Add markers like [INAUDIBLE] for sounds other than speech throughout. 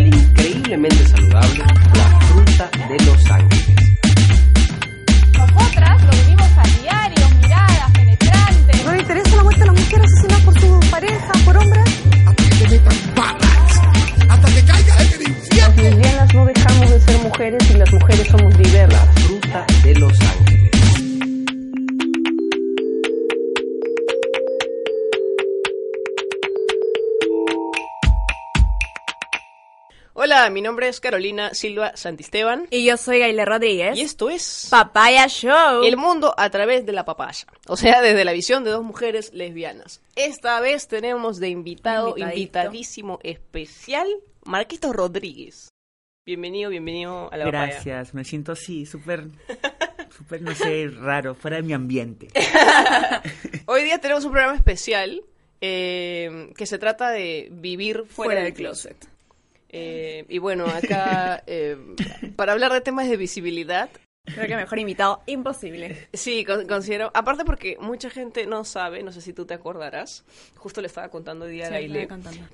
increíblemente saludable, Hola, mi nombre es Carolina Silva Santisteban Y yo soy Gaile Rodríguez. y esto es Papaya Show. El mundo a través de la papaya, o sea, desde la visión de dos mujeres lesbianas. Esta vez tenemos de invitado, invitadísimo especial, Marquito Rodríguez. Bienvenido, bienvenido a la papaya. Gracias, me siento así, súper, [LAUGHS] súper, no sé, raro, fuera de mi ambiente. [LAUGHS] Hoy día tenemos un programa especial eh, que se trata de vivir fuera, del closet. Eh, y bueno, acá, eh, para hablar de temas de visibilidad, Creo que mejor invitado imposible. Sí, con- considero, aparte porque mucha gente no sabe, no sé si tú te acordarás, justo le estaba contando hoy día a Sí, Gaile,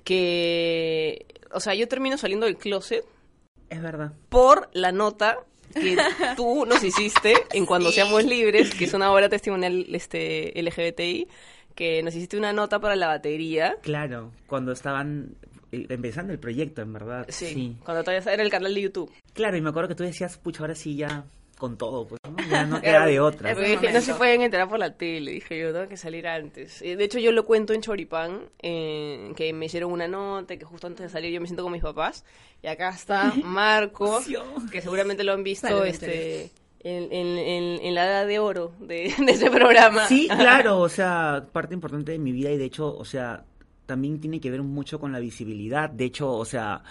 que, o sea, yo termino saliendo del closet Es verdad. por la nota que [LAUGHS] tú nos hiciste en Cuando Seamos Libres, que es una obra testimonial este, LGBTI, que nos hiciste una nota para la batería. Claro, cuando estaban empezando el proyecto, en verdad. Sí, cuando todavía era el canal de YouTube. Claro, y me acuerdo que tú decías, pucha, ahora sí ya con todo, pues, ¿no? Ya no [LAUGHS] queda de otra. Dije, no se pueden enterar por la tele, dije yo, tengo que salir antes. Eh, De hecho, yo lo cuento en Choripán, eh, que me hicieron una nota, que justo antes de salir yo me siento con mis papás. Y acá está [LAUGHS] Marco, que seguramente lo han visto Sale, este en, en- en- en la edad de oro de, [LAUGHS] de ese programa. Sí, claro, o sea, parte importante de mi vida y de hecho, o sea, también tiene que ver mucho con la visibilidad. De hecho, o sea,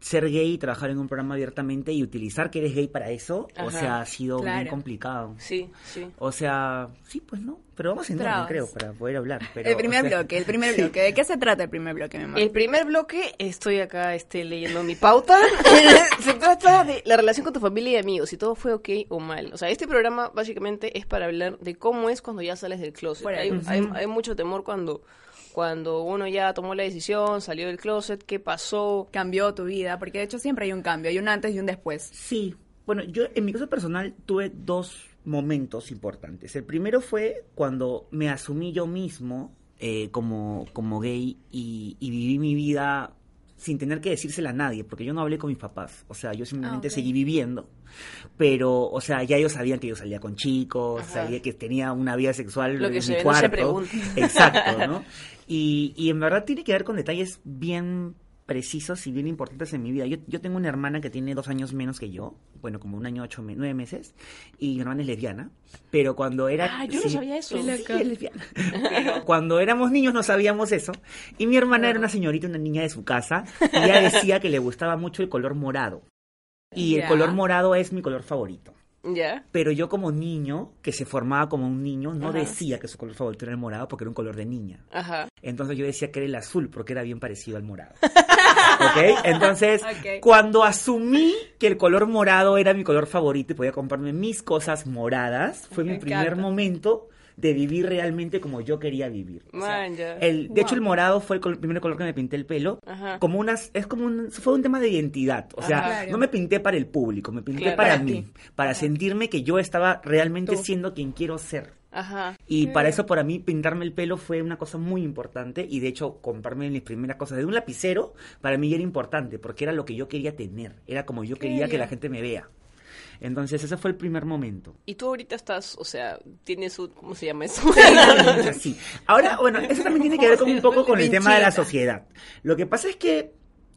ser gay y trabajar en un programa abiertamente y utilizar que eres gay para eso, o sea, ha sido bien claro. complicado. Sí, sí. O sea, sí, pues no, pero vamos en orden, creo, para poder hablar. Pero, el primer o sea, bloque, el primer [LAUGHS] bloque. ¿De qué se trata el primer bloque, mi amor? El primer bloque, estoy acá este, leyendo mi pauta. [LAUGHS] Se trata de la relación con tu familia y amigos, si todo fue ok o mal. O sea, este programa básicamente es para hablar de cómo es cuando ya sales del closet. Hay, hay- hay mucho temor cuando, cuando uno ya tomó la decisión, salió del closet, qué pasó. Cambió tu vida, porque de hecho siempre hay un cambio, hay un antes y un después. Sí, bueno, yo en mi caso personal tuve dos momentos importantes. El primero fue cuando me asumí yo mismo eh, como, como gay y, y viví mi vida sin tener que decírsela a nadie, porque yo no hablé con mis papás. O sea, yo simplemente Ah, seguí viviendo. Pero, o sea, ya ellos sabían que yo salía con chicos, Ajá. sabía que tenía una vida sexual Lo que en se mi ve no se cuarto. Exacto, ¿no? [LAUGHS] Y, y en verdad tiene que ver con detalles bien precisos y bien importantes en mi vida. Yo, yo tengo una hermana que tiene dos años menos que yo, bueno, como un año, ocho, me- nueve meses, y mi hermana es lesbiana, pero cuando era... Ah, yo no sabía eso. Sí, es lesbiana. Pero cuando éramos niños no sabíamos eso, y mi hermana era una señorita, una niña de su casa, y ella decía que le gustaba mucho el color morado. Y el color morado es mi color favorito. Pero yo como niño, que se formaba como un niño, no Ajá. decía que su color favorito era el morado porque era un color de niña. Ajá. Entonces yo decía que era el azul porque era bien parecido al morado. [LAUGHS] ¿Ok? Entonces, cuando asumí que el color morado era mi color favorito y podía comprarme mis cosas moradas, fue mi Me primer momento de vivir realmente como yo quería vivir. O sea, el, de hecho, el morado fue el, col- primer color que me pinté el pelo. Ajá. Como unas, es como un, fue un tema de identidad. O sea. Claro. no me pinté para el público, me pinté Claro. para, Para mí, para sentirme que yo estaba realmente Tú. siendo quien quiero ser. Ajá. Y para eso, para mí, pintarme el pelo fue una cosa muy importante. Y de hecho, comprarme mis primeras cosas de un lapicero, para mí era importante, porque era lo que yo quería tener. Era como yo quería que la gente me vea. Entonces, ese fue el primer momento. Y tú ahorita estás, o sea, tienes un, ¿cómo se llama eso? Así. [LAUGHS] Ahora, bueno, eso también tiene que ver con un poco con el tema de la sociedad. Lo que pasa es que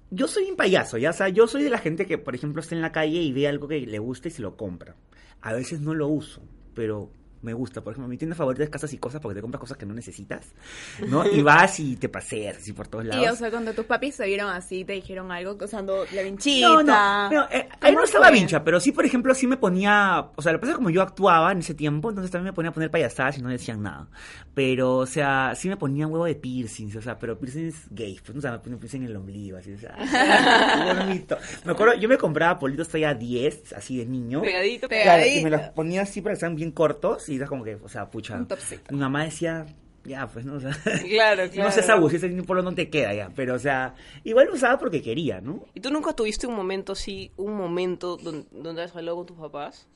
yo soy un payaso, ya, o sea, yo soy de la gente que, por ejemplo, está en la calle y ve algo que le gusta y se lo compra. A veces no lo uso, pero me gusta. Por ejemplo, mi tienda favorita es Casas y Cosas porque te compras cosas que no necesitas, [LAUGHS] ¿no? Y vas y te paseas así por todos lados. Y o sea, cuando tus papis se vieron así, te dijeron algo, usando la vinchita. No, no, no, eh, ahí no ¿Cómo estaba vincha, pero sí, por ejemplo, sí me ponía, o sea, lo que pasa es que como yo actuaba en ese tiempo, entonces también me ponía a poner payasadas y no decían nada. Pero, o sea, sí me ponía un huevo de piercings, o sea, pero piercings gay, pues, o sea, me ponía piercing en el ombligo, así, o sea, [LAUGHS] bonito. Me acuerdo, yo me compraba politos talla 10, así de niño. Pegadito, Pega- Claro, y pegadito. me los ponía así para que sean bien cortos y era como que, o sea, pucha. Un topsito. Mi mamá decía, ya, pues, ¿no? [LAUGHS] O sea, Claro, [LAUGHS] claro. no seas abusivo, ese polo no te queda ya, pero, o sea, igual lo usaba porque quería, ¿no? ¿Y tú nunca tuviste un momento así, un momento donde, donde has hablado con tus papás?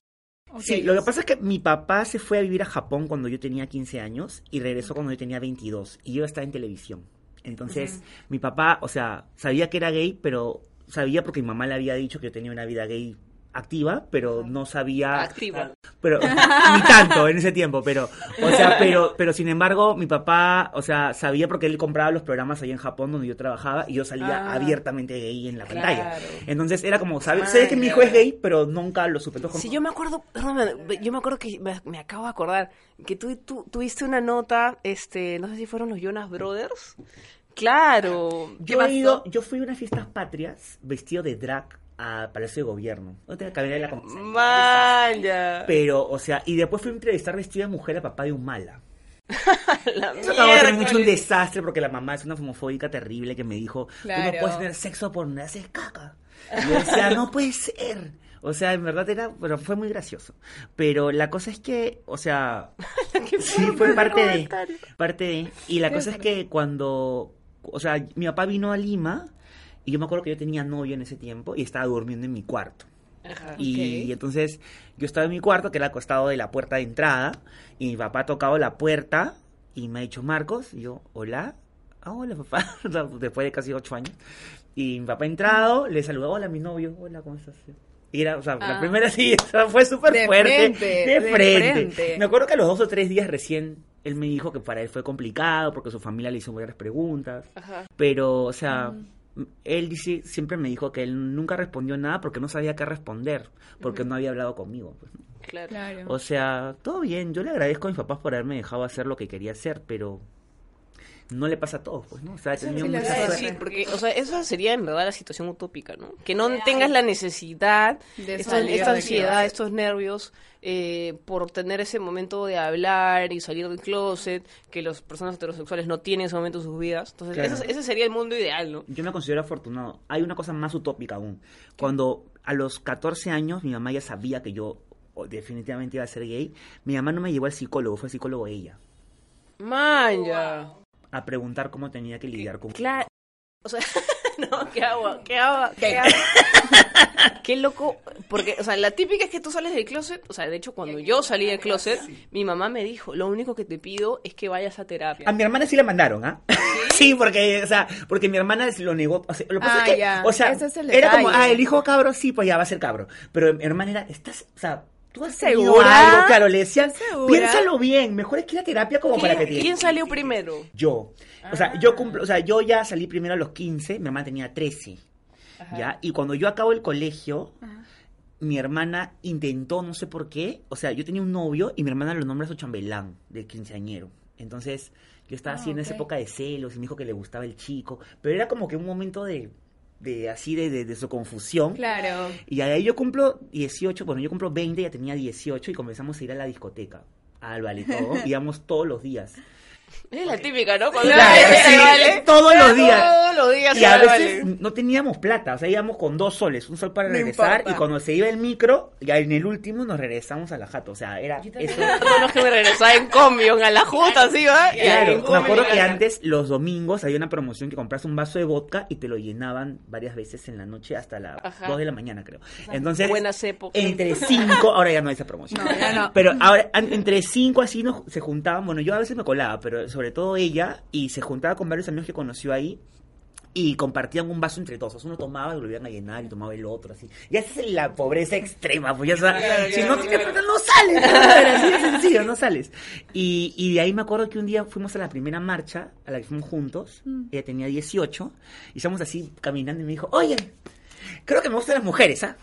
Sí, lo que pasa es que mi papá se fue a vivir a Japón cuando yo tenía 15 años y regresó cuando yo tenía 22 y yo estaba en televisión. Entonces, mi papá, o sea, sabía que era gay, pero sabía porque mi mamá le había dicho que yo tenía una vida gay activa, pero no sabía Activa. pero [LAUGHS] ni tanto en ese tiempo, pero o sea, pero pero sin embargo, mi papá, o sea, sabía porque él compraba los programas ahí en Japón donde yo trabajaba y yo salía Ah. abiertamente gay en la pantalla. Entonces era como, sabe, sé que mi hijo es gay, pero nunca lo supe. Entonces, Sí, yo me acuerdo, perdóname, yo me acuerdo que me, me acabo de acordar que tú, tú tuviste una nota, este, no sé si fueron los Jonas Brothers. Claro. Yo he ido, yo fui a unas fiestas patrias vestido de drag a Palacio de Gobierno. No tenía cabina de la Maya. Pero, o sea, y después fui a entrevistar vestido de mujer a papá de Humala. [LAUGHS] La Eso acabó de mucho un desastre porque la mamá es una homofóbica terrible que me dijo, tú no Claro. puedes tener sexo por donde haces caca. Y yo decía, no puede ser. O sea, en verdad era, bueno, fue muy gracioso. Pero la cosa es que, o sea, [LAUGHS] sí fue parte de, parte de, y la cosa es que cuando, o sea, mi papá vino a Lima y yo me acuerdo que yo tenía novio en ese tiempo y estaba durmiendo en mi cuarto. Ajá. Y, Ok. entonces yo estaba en mi cuarto, que era al costado de la puerta de entrada, y mi papá ha tocado la puerta y me ha dicho, Marcos, y yo, hola, ah, hola papá, [LAUGHS] después de casi ocho años. Y mi papá ha entrado, le saludó, hola mi novio, hola, ¿cómo estás? Y era, o sea, la Ah. primera [LAUGHS] sí, fue súper De fuerte. frente, de, de frente. frente. Me acuerdo que a los dos o tres días recién él me dijo que para él fue complicado porque su familia le hizo varias preguntas. Ajá. Pero, o sea, él dice, siempre me dijo que él nunca respondió nada porque no sabía qué responder, porque no había hablado conmigo. pues. Claro. O sea, todo bien, yo le agradezco a mis papás por haberme dejado hacer lo que quería hacer, pero no le pasa a todos, pues, ¿no? O sea, mucha suerte. Sí, porque, o sea, esa sería en verdad la situación utópica, ¿no? Que no tengas la necesidad, De esta, salir esta de ansiedad, estos nervios, eh, por tener ese momento de hablar y salir del closet, que las personas heterosexuales no tienen ese momento en sus vidas. Entonces, Claro. ese, ese sería el mundo ideal, ¿no? Yo me considero afortunado. Hay una cosa más utópica aún. Cuando a los 14 años mi mamá ya sabía que yo oh, definitivamente iba a ser gay, mi mamá no me llevó al psicólogo, fue psicólogo ella, Manja. A preguntar cómo tenía que lidiar con... Claro. O sea, [LAUGHS] no, qué agua, qué agua, qué agua. [LAUGHS] Qué loco, porque, o sea, la típica es que tú sales del closet, o sea, de hecho, cuando yo salí del closet, mi mamá me dijo, lo único que te pido es que vayas a terapia. A mi hermana sí la mandaron, ¿ah? [LAUGHS] ¿Sí? porque, o sea, porque mi hermana se lo negó. O sea, lo que pasa Ah, es que, ya. o sea, Ese es el era como, ah, el hijo cabro, sí, pues ya va a ser cabro. Pero mi hermana era, estás, o sea, tú has ¿Segura? algo, claro, le decían, piénsalo bien, mejor es que ir a terapia como para que ¿Quién, te... quién salió primero? Yo. O sea, yo cumplo, o sea, yo ya salí primero a los 15, mi mamá tenía 13. ¿Ya? Y cuando yo acabo el colegio, mi hermana intentó, no sé por qué, o sea, yo tenía un novio y mi hermana lo nombra su chambelán de quinceañero. Entonces, yo estaba así en esa ok. época de celos y me dijo que le gustaba el chico, pero era como que un momento de, de así, de, de, de su confusión. Claro. Y ahí yo cumplo 18, bueno, yo cumplo 20, ya tenía 18 y comenzamos a ir a la discoteca, al vale todo, [LAUGHS] íbamos todos los días. Es la típica, ¿no? Cuando Claro, sí, vale, todos los días. Todos los días Y a veces vale. no teníamos plata, o sea, íbamos con dos soles, un sol para No regresar importa. y cuando se iba el micro, ya en el último nos regresamos a la jato, o sea, era eso. [LAUGHS] Todos los que me regresaba en combión, a la justa, así, ¿va? Claro, en me combi acuerdo que antes, los domingos, había una promoción que compras un vaso de vodka y te lo llenaban varias veces en la noche hasta las Ajá. 2 de la mañana, creo. Entonces, Buenas épocas. entre 5, ahora ya no hay esa promoción. No, ya no. Pero ahora, entre 5 así nos, se juntaban, bueno, yo a veces me colaba, pero sobre todo ella, y se juntaba con varios amigos que conoció ahí. Y compartían un vaso entre todos. O sea, uno tomaba y lo iban a llenar y tomaba el otro, así. Y esa es la pobreza extrema, pues ya sabes. Si no tienes plata, no sales. ¿no? Era así de sencillo, no sales. Y, y de ahí me acuerdo que un día fuimos a la primera marcha, a la que fuimos juntos. Ella tenía 18. Y estábamos así caminando y me dijo, oye, creo que me gustan las mujeres, ¿ah?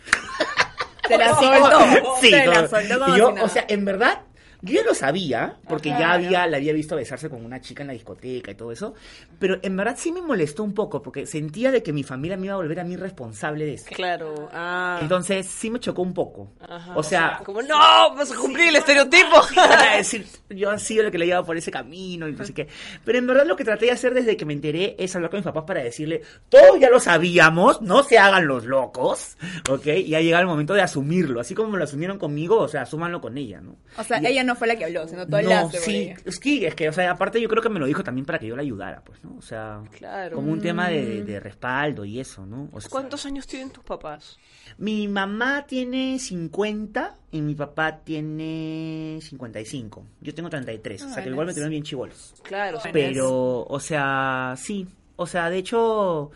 Te la soltó. [LAUGHS] Sí, Te la como- soltó como y yo, si nada. o sea, en verdad, yo ya lo sabía, porque ya había, la había visto besarse con una chica en la discoteca y todo eso, pero en verdad sí me molestó un poco, porque sentía de que mi familia me iba a volver a mí responsable de eso. Claro, ah. Entonces sí me chocó un poco. Ajá. O sea, Como, no, vas a cumplir el estereotipo. [LAUGHS] para decir, yo han sido lo que le llevaba por ese camino y no sé qué. Pero en verdad lo que traté de hacer desde que me enteré es hablar con mis papás para decirle, todos ya lo sabíamos, no se hagan los locos, ¿ok? Y ha llegado el momento de asumirlo, así como lo asumieron conmigo, o sea, asúmanlo con ella, ¿no? O sea, Y- ella no fue la que habló, sino todo el no, sí, es que, es que, o sea, aparte yo creo que me lo dijo también para que yo la ayudara, pues, ¿no? O sea, Claro. como un tema de, de respaldo y eso, ¿no? O sea, ¿Cuántos años tienen tus papás? Mi mamá tiene 50 y mi papá tiene 55. Yo tengo 33, o sea que igual me tuvieron bien chivolos. Claro, Pero, o sea, sí. O sea, de hecho,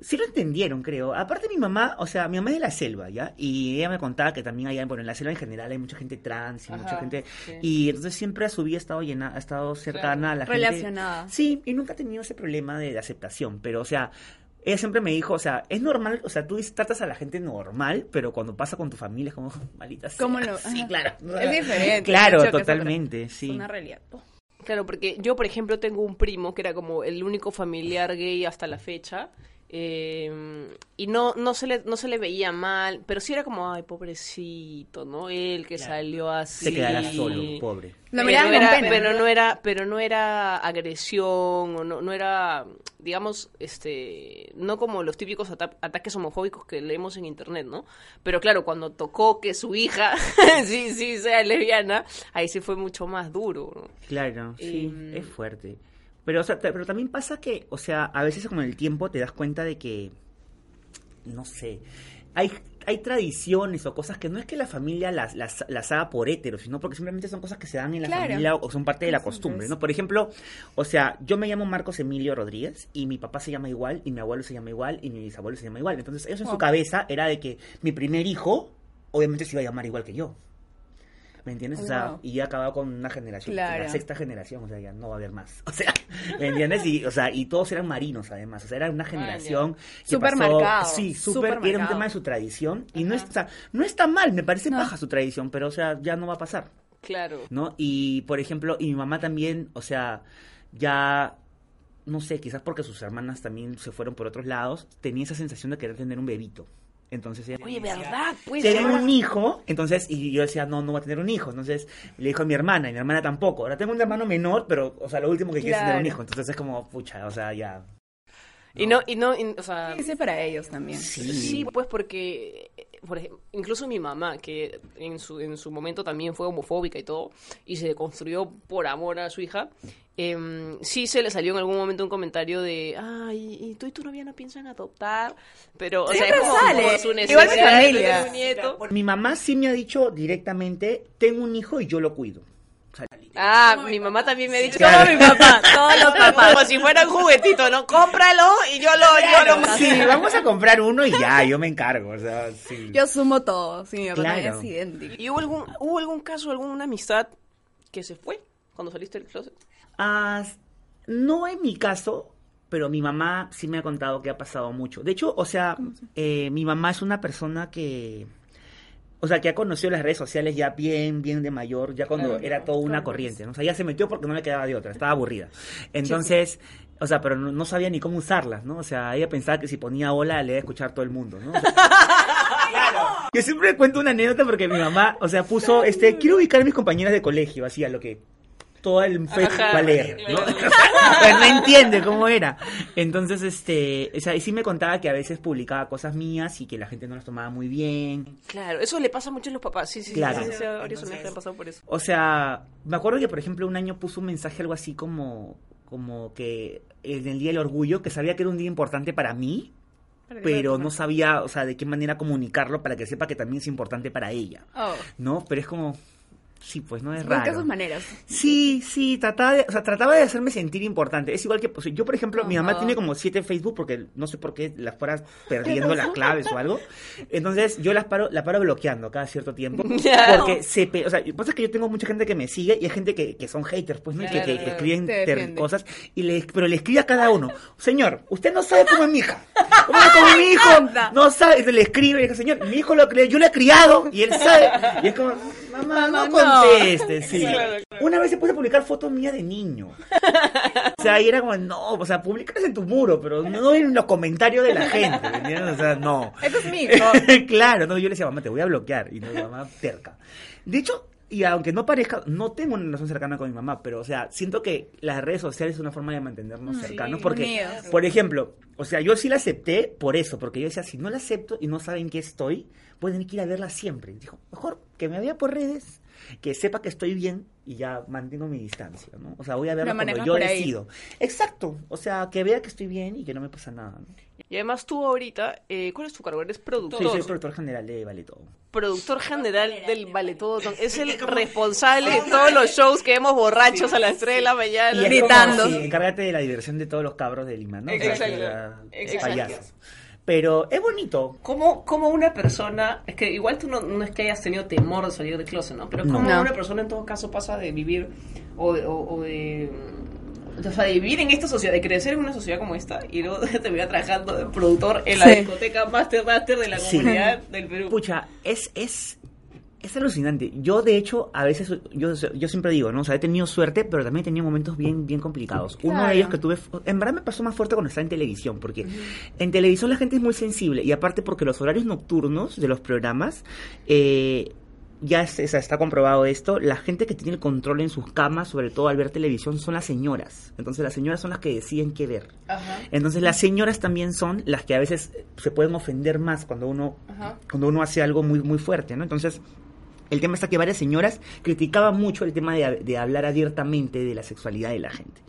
sí lo entendieron, creo. Aparte mi mamá, o sea, mi mamá es de la selva, ¿ya? Y ella me contaba que también allá, bueno, en la selva en general hay mucha gente trans y mucha gente... sí. Y entonces siempre a su vida ha estado llena, ha estado cercana a la gente... Relacionada. Sí, y nunca ha tenido ese problema de, de aceptación. Pero, o sea, ella siempre me dijo, o sea, es normal, o sea, tú tratas a la gente normal, pero cuando pasa con tu familia es como, [LAUGHS] malita sea. ¿Cómo lo- Sí, claro. Es diferente. [LAUGHS] Claro, es totalmente, Es sí. una realidad. Claro, porque yo, por ejemplo, tengo un primo que era como el único familiar gay hasta la fecha. Eh, y no, no, se le, no se le veía mal, pero sí era como, ay, pobrecito, ¿no? Él que salió así. Se quedará solo, pobre. Lo pero, miraban con era, pena. pero no era pero no era agresión o no, no era digamos este no como los típicos ata- ataques homofóbicos que leemos en internet no pero claro cuando tocó que su hija [LAUGHS] sí sí sea lesbiana ahí sí fue mucho más duro ¿no? Claro, sí, Em, es fuerte. Pero, o sea, pero también pasa que, o sea, a veces con el tiempo te das cuenta de que, no sé, hay, hay tradiciones o cosas que no es que la familia las, las, las haga por hétero, sino porque simplemente son cosas que se dan en la Claro. familia o son parte de la costumbre, ¿no? Por ejemplo, o sea, yo me llamo Marcos Emilio Rodríguez y mi papá se llama igual y mi abuelo se llama igual y mi bisabuelo se llama igual. Entonces, ellos en su Wow. cabeza era de que mi primer hijo, obviamente, se iba a llamar igual que yo. ¿Me entiendes? O sea, Wow. y ya ha acabado con una generación, Claro. la sexta generación, o sea, ya no va a haber más. [LAUGHS] O sea, ¿me entiendes? Y, o sea, y todos eran marinos, además. O sea, era una generación que Súper Sí, súper era un tema de su tradición. Y no, es, o sea, no está mal, me parece No. baja su tradición, pero, o sea, ya no va a pasar, claro ¿no? Y, por ejemplo, y mi mamá también, o sea, ya... No sé, quizás porque sus hermanas también se fueron por otros lados, tenía esa sensación de querer tener un bebito. Entonces ella oye verdad pues un hijo, entonces, y yo decía, no, no va a tener un hijo. Entonces le dijo a mi hermana, y mi hermana tampoco. Ahora tengo un hermano menor, pero, o sea, lo último que quiere es tener un hijo. Entonces es como, pucha, o sea, ya. y no y no y- o sea Ese para ellos también. Sí, pues porque, eh, por ejemplo, incluso mi mamá, que en su, en su momento también fue homofóbica y todo, y se construyó por amor a su hija, em, sí se le salió en algún momento un comentario de, ay, ¿y tú y tu novia no piensan adoptar? Pero, o sea, Siempre es como sale. por su Igual mi familia. nieto. Mi mamá sí me ha dicho directamente, tengo un hijo y yo lo cuido. O sea, Ah, mi mamá también me ha dicho, Claro. como mi papá, todos los papás, como si fuera un juguetito, ¿no? Cómpralo y yo lo, yo lo sí, vamos a comprar uno y ya, yo me encargo. O sea, sí. Yo sumo todo. Sí, mi papá Claro. es idéntico. ¿Y hubo algún, hubo algún caso, alguna amistad que se fue cuando saliste del closet? Ah, no en mi caso, pero mi mamá sí me ha contado que ha pasado mucho. De hecho, o sea, eh, mi mamá es una persona que, o sea, que ha conocido las redes sociales ya bien, bien de mayor, ya cuando era toda una corriente. ¿no? O sea, ya se metió porque no le quedaba de otra, estaba aburrida. Entonces, o sea, pero no, no sabía ni cómo usarlas, ¿no? O sea, ella pensaba que si ponía hola le iba a escuchar todo el mundo, ¿no? O sea, [LAUGHS] Yo siempre cuento una anécdota porque mi mamá, o sea, puso, este, quiero ubicar a mis compañeras de colegio, así a lo que todo el Facebook Ajá, va a leer, ¿no? Pero [LAUGHS] no entiende cómo era. Entonces, este, o sea, y sí me contaba que a veces publicaba cosas mías y que la gente no las tomaba muy bien. Claro, eso le pasa mucho a los papás. Sí, sí, Claro. sí. sí, sí, han pasado por eso. O sea, me acuerdo que, por ejemplo, un año puso un mensaje algo así como, como que en el Día del Orgullo, que sabía que era un día importante para mí, pero no sabía, o sea, de qué manera comunicarlo para que sepa que también es importante para ella, Oh. ¿no? Pero es como, sí, pues no es Busca raro. sus maneras. Sí, sí, trataba de, o sea, trataba de hacerme sentir importante. Es igual que, pues, yo, por ejemplo, mi mamá tiene como siete Facebook porque no sé por qué las fueras perdiendo [LAUGHS] las claves o algo. Entonces, yo las paro, la paro bloqueando cada cierto tiempo. [LAUGHS] Porque se, o sea, lo que pasa es que yo tengo mucha gente que me sigue y hay gente que, que son haters, pues, ¿no? Que, escriben ter- cosas. Y le, pero le escribe a cada uno, señor, usted no sabe cómo es mi hija. ¿Cómo es como mi hijo? No sabe. Le escribe y dice, señor, mi hijo lo cre- yo lo he criado y él sabe. Y es como, mamá, no no. contestes, sí. Claro, Una vez se puse a publicar fotos mías de niño. O sea, y era como, no, o sea, publicas en tu muro, pero no en los comentarios de la gente, ¿me entiendes? O sea, no. Este es [LAUGHS] hijo. claro, no, yo le decía, mamá, te voy a bloquear. Y no, mi mamá terca. De hecho, y aunque no parezca, no tengo una relación cercana con mi mamá, pero, o sea, siento que las redes sociales es una forma de mantenernos cercanos. Porque, por ejemplo, o sea, yo sí la acepté por eso, porque yo decía, si no la acepto y no saben qué estoy, pueden ir a verla siempre. Y dijo, mejor que me vea por redes que sepa que estoy bien y ya mantengo mi distancia, ¿no? O sea, voy a verlo Lo cuando yo decido. Exacto, o sea, que vea que estoy bien y que no me pasa nada. ¿no? Y además tú ahorita, eh, ¿cuál es tu cargo? Eres productor. Sí, soy productor general de Vale Todo. productor general del Vale Todo. [LAUGHS] Es el responsable de [LAUGHS] todos los shows que vemos borrachos a las 3 de la mañana. Y Gritando. como, sí, encárgate de la diversión de todos los cabros de Lima, ¿no? O sea, Exacto, Pero es bonito. ¿Cómo, cómo una persona, es que igual tú no, no es que hayas tenido temor de salir del closet, ¿no? Pero No. ¿cómo No. una persona en todo caso pasa de vivir o de, o, o de, o sea, de vivir en esta sociedad, de crecer en una sociedad como esta y luego [LAUGHS] te terminar trabajando de productor en la Sí. discoteca Master Master de la Sí. comunidad del Perú? Pucha, es, es, es alucinante. Yo, de hecho, a veces, yo, yo siempre digo, ¿no? O sea, he tenido suerte, pero también he tenido momentos bien, bien complicados. Uno de ellos que tuve, en verdad me pasó más fuerte cuando estaba en televisión, porque en televisión la gente es muy sensible, y aparte porque los horarios nocturnos de los programas, eh, ya es- es- está comprobado esto, la gente que tiene el control en sus camas, sobre todo al ver televisión, son las señoras. Entonces las señoras son las que deciden qué ver. Ajá. Entonces las señoras también son las que a veces se pueden ofender más cuando uno Ajá. cuando uno hace algo muy muy fuerte, ¿no? Entonces el tema está que varias señoras criticaban mucho el tema de, de hablar abiertamente de la sexualidad de la gente.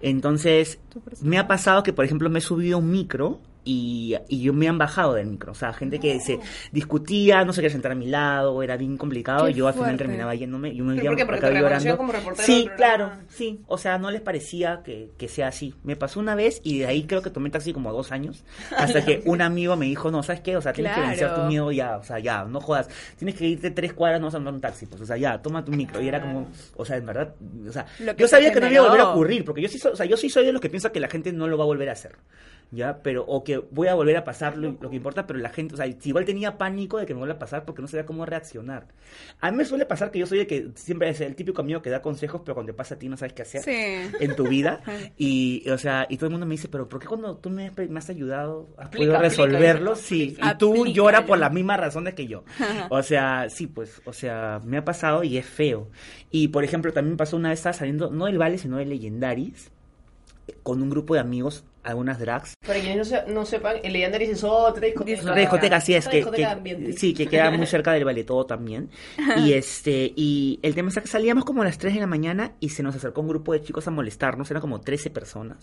Entonces me ha pasado que por ejemplo me he subido a un micro y, y yo me han bajado del micro. O sea, gente que se discutía, no se quería sentar a mi lado, era bien complicado. Qué y yo al final fuerte. terminaba yéndome. Yo me ¿Pero iba por qué? Porque llorando. como Sí, claro, programa. sí. O sea, no les parecía que, que sea así. Me pasó una vez y de ahí creo que tomé taxi como dos años. [LAUGHS] Hasta que un amigo me dijo, no, ¿sabes qué? O sea, tienes que vencer tu miedo ya. O sea, ya, no jodas. Tienes que irte tres cuadras, no vas a andar un taxi. Pues, o sea, ya, toma tu micro. Y era como, o sea, en verdad, o sea, yo sabía que no iba a volver a ocurrir. Porque yo sí, o sea, yo sí soy de los que piensa que la gente no lo va a volver a hacer. ¿Ya? Pero, o que voy a volver a pasar lo, lo que importa, pero la gente, o sea, igual tenía pánico de que me vuelva a pasar porque no sabía cómo reaccionar. A mí me suele pasar que yo soy el que siempre es el típico amigo que da consejos, pero cuando te pasa a ti no sabes qué hacer Sí. en tu vida. [LAUGHS] Y, o sea, y todo el mundo me dice, pero ¿por qué cuando tú me, me has ayudado, has Aplica, podido aplica, resolverlo? aplica, Sí, aplica. y tú lloras por las mismas razones que yo. O sea, sí, pues, o sea, me ha pasado y es feo. Y, por ejemplo, también pasó una vez, estaba saliendo, no del Vale, sino de Legendaris, con un grupo de amigos, algunas drags. Para quienes no, se- no sepan, el Legendaris es otra discoteca. Otra discoteca, sí, es que, sí, que queda muy cerca del Vale Todo también. Y este, y el tema es que salíamos como a las 3 de la mañana y se nos acercó un grupo de chicos a molestarnos, eran como 13 personas.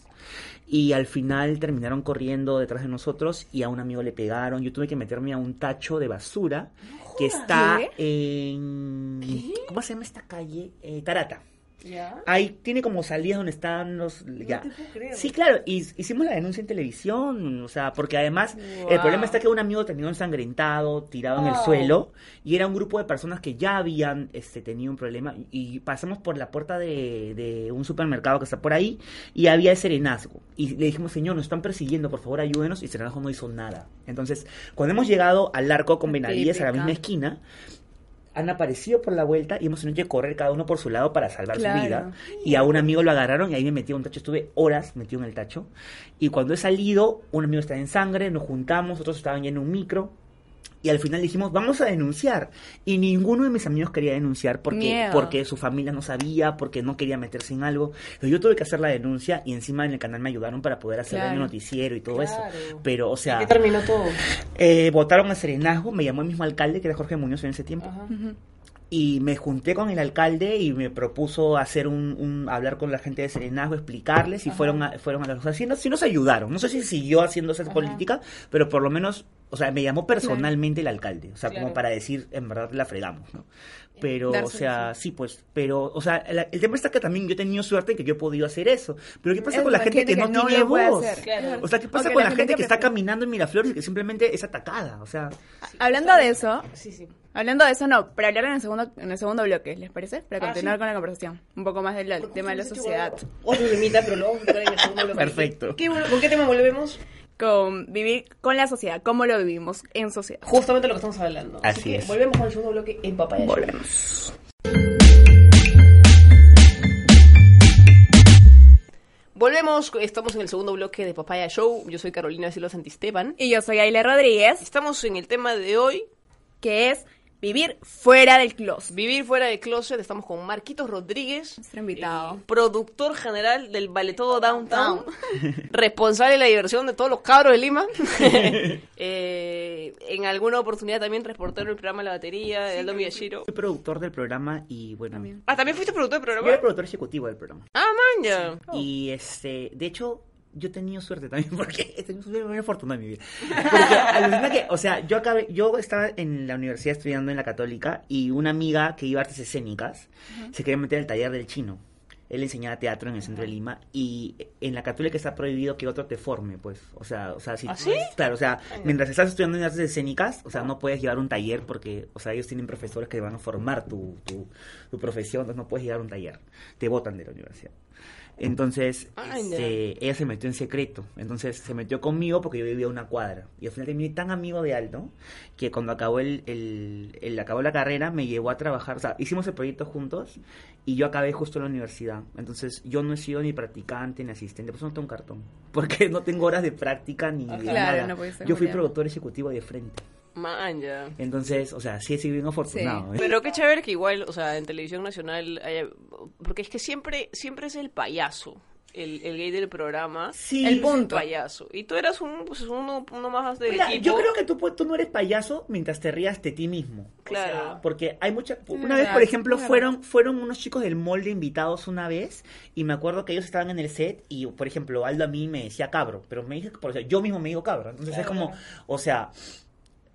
Y al final terminaron corriendo detrás de nosotros y a un amigo le pegaron. Yo tuve que meterme a un tacho de basura que está en... ¿Cómo se llama esta calle? Eh, Tarata. ¿Ya? Ahí tiene como salidas donde están los... ya. te puedo creer. Sí, claro, y hicimos la denuncia en televisión, o sea, porque además el problema está que un amigo terminó ensangrentado, tirado en el suelo, y era un grupo de personas que ya habían este, tenido un problema, y pasamos por la puerta de, de un supermercado que está por ahí, y había serenazgo, y le dijimos, señor, nos están persiguiendo, por favor ayúdenos, y serenazgo no hizo nada. Entonces, cuando hemos llegado al arco con Benavides, a la misma esquina, han aparecido por la vuelta y hemos tenido que correr cada uno por su lado para salvar Claro. su vida. Y a un amigo lo agarraron y ahí me metí en un tacho. Estuve horas metido en el tacho. Y cuando he salido, un amigo estaba en sangre, nos juntamos, otros estaban ya en un micro. Y al final dijimos, vamos a denunciar. Y ninguno de mis amigos quería denunciar porque, Miedo. porque su familia no sabía, porque no quería meterse en algo. Yo tuve que hacer la denuncia y encima en el canal me ayudaron para poder hacer Claro. el noticiero y todo Claro. eso. Pero, o sea, ¿Qué terminó todo? eh, votaron a Serenazgo, me llamó el mismo alcalde que era Jorge Muñoz en ese tiempo Ajá. y me junté con el alcalde y me propuso hacer un, un- hablar con la gente de Serenazgo, explicarles y fueron a, fueron a las o sea, sí, nos, sí nos ayudaron. No sé si siguió haciendo esa política, pero por lo menos, o sea, me llamó personalmente el alcalde, o sea, Claro. como para decir, en verdad la fregamos, ¿no? Pero, o sea, sí, pues, pero, o sea, el, el tema está que también yo he tenido suerte en que yo he podido hacer eso. Pero ¿qué pasa Es con la gente que, no, tiene voz? hacer. Claro. O sea, ¿qué pasa con la la gente gente que está caminando en Miraflores y que simplemente es atacada? O sea, Hablando de eso, Sí, sí. hablando de eso, no, para hablar en el segundo, en el segundo bloque, ¿les parece? Para Ah, continuar sí. con la conversación. Un poco más del tema de la sociedad. Otro temita, pero tocar en el segundo bloque. Perfecto. ¿Qué- ¿Con qué tema volvemos? Con vivir con la sociedad, cómo lo vivimos en sociedad. Justamente lo que estamos hablando. Así que es. volvemos con el segundo bloque en Papaya Show. Volvemos. Volvemos, estamos en el segundo bloque de Papaya Show. Yo soy Carolina Silva Santisteban. Y yo soy Aile Rodríguez, Estamos en el tema de hoy. que es Vivir fuera del closet. Vivir fuera del closet, estamos con Marquitos Rodríguez, Nuestro invitado. eh, productor general del Vale Todo Downtown, [LAUGHS] responsable de la diversión de todos los cabros de Lima. [LAUGHS] Eh, en alguna oportunidad también reportero del programa La Batería, de Aldo Miyashiro. Soy productor del programa y bueno, Ah, ¿también fuiste productor del yo era programa? productor ejecutivo del programa. Ah, man, ya. Y este, de hecho, yo he tenido suerte también [LAUGHS] porque he tenido suerte muy afortunada en mi vida. Porque que, o sea, yo acabé, yo estaba en la universidad estudiando en la Católica y una amiga que iba a artes escénicas se quería meter al taller del chino. Él enseñaba teatro en el centro de Lima y en la Católica está prohibido que otro te forme, pues. O sea, o sea, si ¿Ah, sí? claro, o sea, mientras estás estudiando en artes escénicas, o sea, no puedes llevar un taller porque, o sea, ellos tienen profesores que van a formar tu, tu, tu profesión, entonces no puedes llevar un taller. Te botan de la universidad. Entonces, Ah, este, ella se metió en secreto. Entonces se metió conmigo porque yo vivía una cuadra. Y al final terminé tan amigo de Aldo que cuando acabó el, el, el- acabó la carrera me llevó a trabajar. O sea, hicimos el proyecto juntos y yo acabé justo en la universidad. Entonces yo no he sido ni practicante ni asistente, por eso no tengo un cartón. [LAUGHS] Porque no tengo horas de práctica ni de Claro, nada. no yo fui productor ejecutivo de frente. Man, ya. Entonces, o sea, sí he sido bien afortunado. ¿eh? Pero qué chévere que igual, o sea, en televisión nacional haya- porque es que siempre siempre es el payaso, el, el gay del programa. Sí. El punto. payaso. Y tú eras un, pues, uno, uno más del Mira, equipo. yo creo que tú, tú no eres payaso mientras te rías de ti mismo. O Claro. sea, porque hay muchas... Una verdad, vez, por ejemplo, es fueron, fueron unos chicos del molde invitados una vez y me acuerdo que ellos estaban en el set y, por ejemplo, Aldo a mí me decía cabro, pero me dije, por, o sea, yo mismo me digo cabro. Entonces es como, o sea...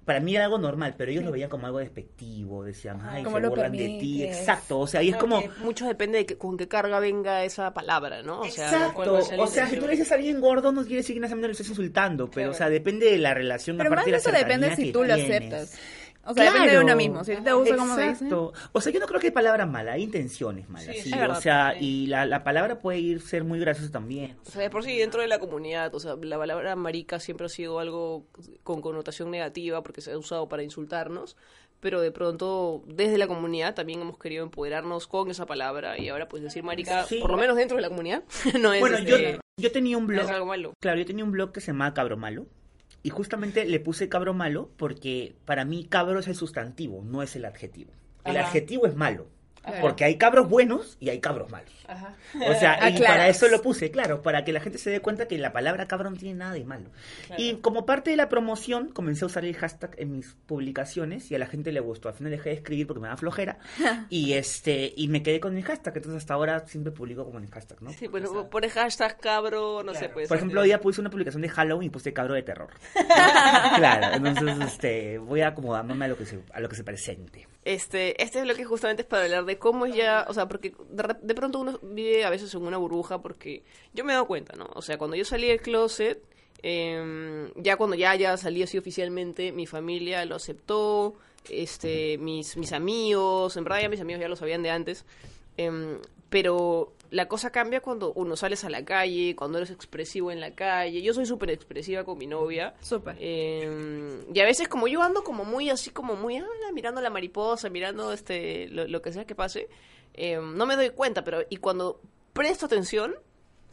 Para mí era algo normal, pero ellos lo veían como algo despectivo, decían, ay, ¿Cómo se lo burlan de ti, permites? exacto, o sea, y es como, mucho depende de que- con qué carga venga esa palabra, ¿no? O sea, Exacto. a O sea, si tú le dices a alguien gordo, no quiere decir que necesariamente lo estés insultando, pero, o sea, depende de la relación. Pero más aparte de de eso depende si tú lo tienes. aceptas. O sea, depende de Claro. uno mismo. Si te gusta como. Exacto. O sea, yo no creo que hay palabras malas, hay intenciones malas. Sí, o sea, sí. y la, la palabra puede ir ser muy graciosa también. O sea, de por sí, dentro de la comunidad, o sea, la palabra marica siempre ha sido algo con connotación negativa porque se ha usado para insultarnos, pero de pronto, desde la comunidad también hemos querido empoderarnos con esa palabra y ahora pues decir marica, Sí. por lo menos dentro de la comunidad, [LAUGHS] no es, Bueno, este, yo, yo tenía un blog. es algo malo. Claro, yo tenía un blog que se llamaba Cabro Malo. Y justamente le puse cabro malo porque para mí cabro es el sustantivo, no es el adjetivo. El Ajá. adjetivo es malo. Ajá. Porque hay cabros buenos y hay cabros malos. Ajá. O sea, [LAUGHS] y Aclaras. para eso lo puse, claro, para que la gente se dé cuenta que la palabra cabrón no tiene nada de malo. Y como parte de la promoción, comencé a usar el hashtag en mis publicaciones y a la gente le gustó. Al final dejé de escribir porque me da flojera [LAUGHS] y este y me quedé con el hashtag. Entonces hasta ahora siempre publico como en el hashtag, ¿no? Sí, bueno, pone hashtag cabro, no sé, pues. Por ejemplo, hoy día puse una publicación de Halloween y puse cabro de terror. [LAUGHS] claro, entonces este, voy acomodándome a lo que se, a lo que se presente. Este, este es lo que justamente es para hablar de cómo es ya, o sea, porque de, de pronto uno vive a veces en una burbuja, porque yo me he dado cuenta, ¿no? O sea, cuando yo salí del closet, em, ya cuando ya, ya salí así oficialmente, mi familia lo aceptó, este, mis, mis amigos, en verdad ya mis amigos ya lo sabían de antes, em, pero la cosa cambia cuando uno sales a la calle, cuando eres expresivo en la calle. Yo soy súper expresiva con mi novia. Súper. Eh, y a veces como yo ando como muy así, como muy ah, mirando la mariposa, mirando este lo, lo que sea que pase, eh, no me doy cuenta, pero y cuando presto atención,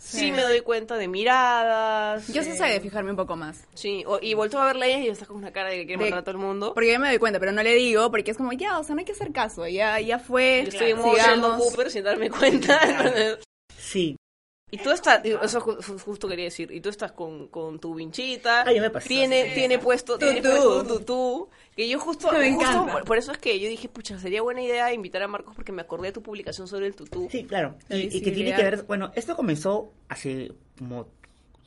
sí, me doy cuenta de miradas. Yo sí eh, sé de fijarme un poco más. Sí, o- y volteo a verla a ella y está con una cara de que quiere De- matar a todo el mundo. Porque yo me doy cuenta, pero no le digo, porque es como, ya, o sea, no hay que hacer caso. Ya, ya fue. Yo estoy en modo Sheldon Cooper sin darme cuenta. [LAUGHS] Sí. Y tú estás, eso ju- ju- justo quería decir, y tú estás con, con tu vinchita, Ah, ya me pasó. tiene, tiene puesto, tiene Tutú. puesto un tutú, que yo justo, Me justo encanta. por, por eso es que yo dije, pucha, sería buena idea invitar a Marcos porque me acordé de tu publicación sobre el tutú. Sí, claro. La Y, y que tiene que ver, bueno, esto comenzó hace como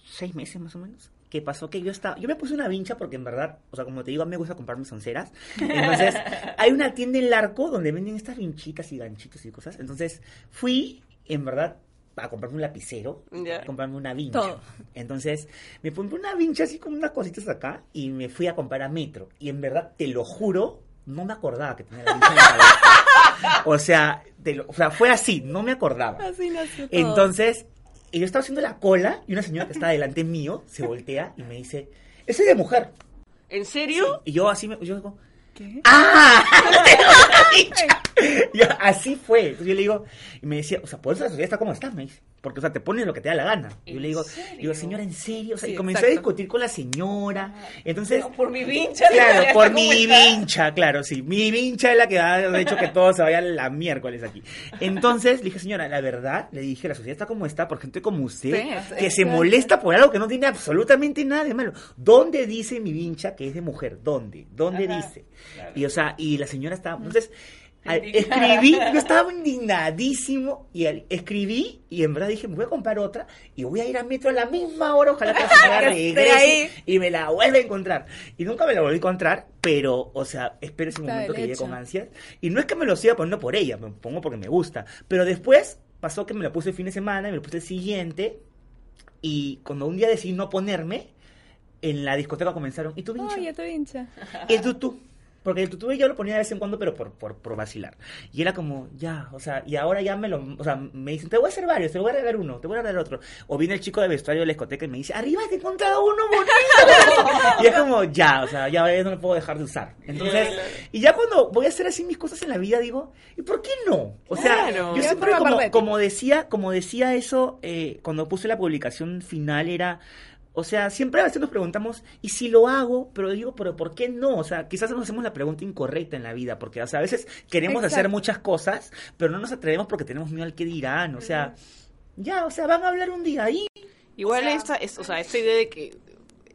seis meses más o menos. Que pasó que yo estaba, yo me puse una vincha porque en verdad, o sea, como te digo, a mí me gusta comprar mis onceras. Entonces, [LAUGHS] hay una tienda en el arco donde venden estas vinchitas y ganchitos y cosas. Entonces, fui, en verdad, a comprarme un lapicero, Ya. a comprarme una vincha. Todo. Entonces, me compré una vincha así con unas cositas acá y me fui a comprar a Metro. Y en verdad, te lo juro, no me acordaba que tenía la vincha en la cabeza. O sea, te lo- o sea, fue así, no me acordaba. Así nació todo. Entonces, y yo estaba haciendo la cola y una señora que estaba delante mío se voltea y me dice, ese es de mujer. ¿En serio? Y yo así me, yo digo, ¿Qué? ¡ah! [LAUGHS] [LAUGHS] Así fue. Entonces yo le digo, y me decía, o sea, por eso la sociedad está como está, me dice. Porque, o sea, te ponen lo que te da la gana. Yo ¿En le digo, serio? digo, señora, ¿en serio? O sea, Sí, y comencé a discutir con la señora. Entonces, Pero por mi vincha. Claro, ¿cómo por mi vincha, claro, sí. Mi vincha es la que ha hecho que todo se vaya la miércoles aquí. Entonces, le dije, señora, la verdad, le dije, la sociedad está como está por gente como usted, Sí, que se molesta por algo que no tiene absolutamente nada de malo. ¿Dónde dice mi vincha que es de mujer? ¿Dónde? ¿Dónde Ajá, dice? claro. Y, o sea, y la señora estaba, entonces... al- escribí, yo estaba indignadísimo y al- escribí y en verdad dije, me voy a comprar otra y voy a ir a metro a la misma hora, ojalá que la [LAUGHS] señora regrese y me la vuelve a encontrar. Y nunca me la volví a encontrar, pero, o sea, espero ese momento que llegue con ansias. Y no es que me lo siga poniendo por ella, me pongo porque me gusta. Pero después pasó que me la puse el fin de semana y me lo puse el siguiente. Y cuando un día decidí no ponerme, en la discoteca comenzaron, ¿y tú vincha? Ay, ya te hincha. Y el tutú. Porque el tutú yo lo ponía de vez en cuando, pero por, por, por vacilar. Y era como, ya, o sea, y ahora ya me lo, o sea, me dicen, te voy a hacer varios, te voy a regalar uno, te voy a regalar otro. O viene el chico de vestuario de la discoteca y me dice, arriba te he encontrado uno bonito. [LAUGHS] y es como, ya, o sea, ya no lo puedo dejar de usar. Entonces, y ya cuando voy a hacer así mis cosas en la vida, digo, ¿y por qué no? O sea, Claro. yo siempre como, como decía, como decía eso, eh, cuando puse la publicación final era, o sea, siempre a veces nos preguntamos, ¿y si lo hago? Pero digo, ¿pero por qué no? O sea, quizás nos hacemos la pregunta incorrecta en la vida, porque, o sea, a veces queremos hacer muchas cosas, pero no nos atrevemos porque tenemos miedo al que dirán, o sea, ya, o sea, van a hablar un día ahí. Igual O sea, esta, es, o sea, esta idea de que,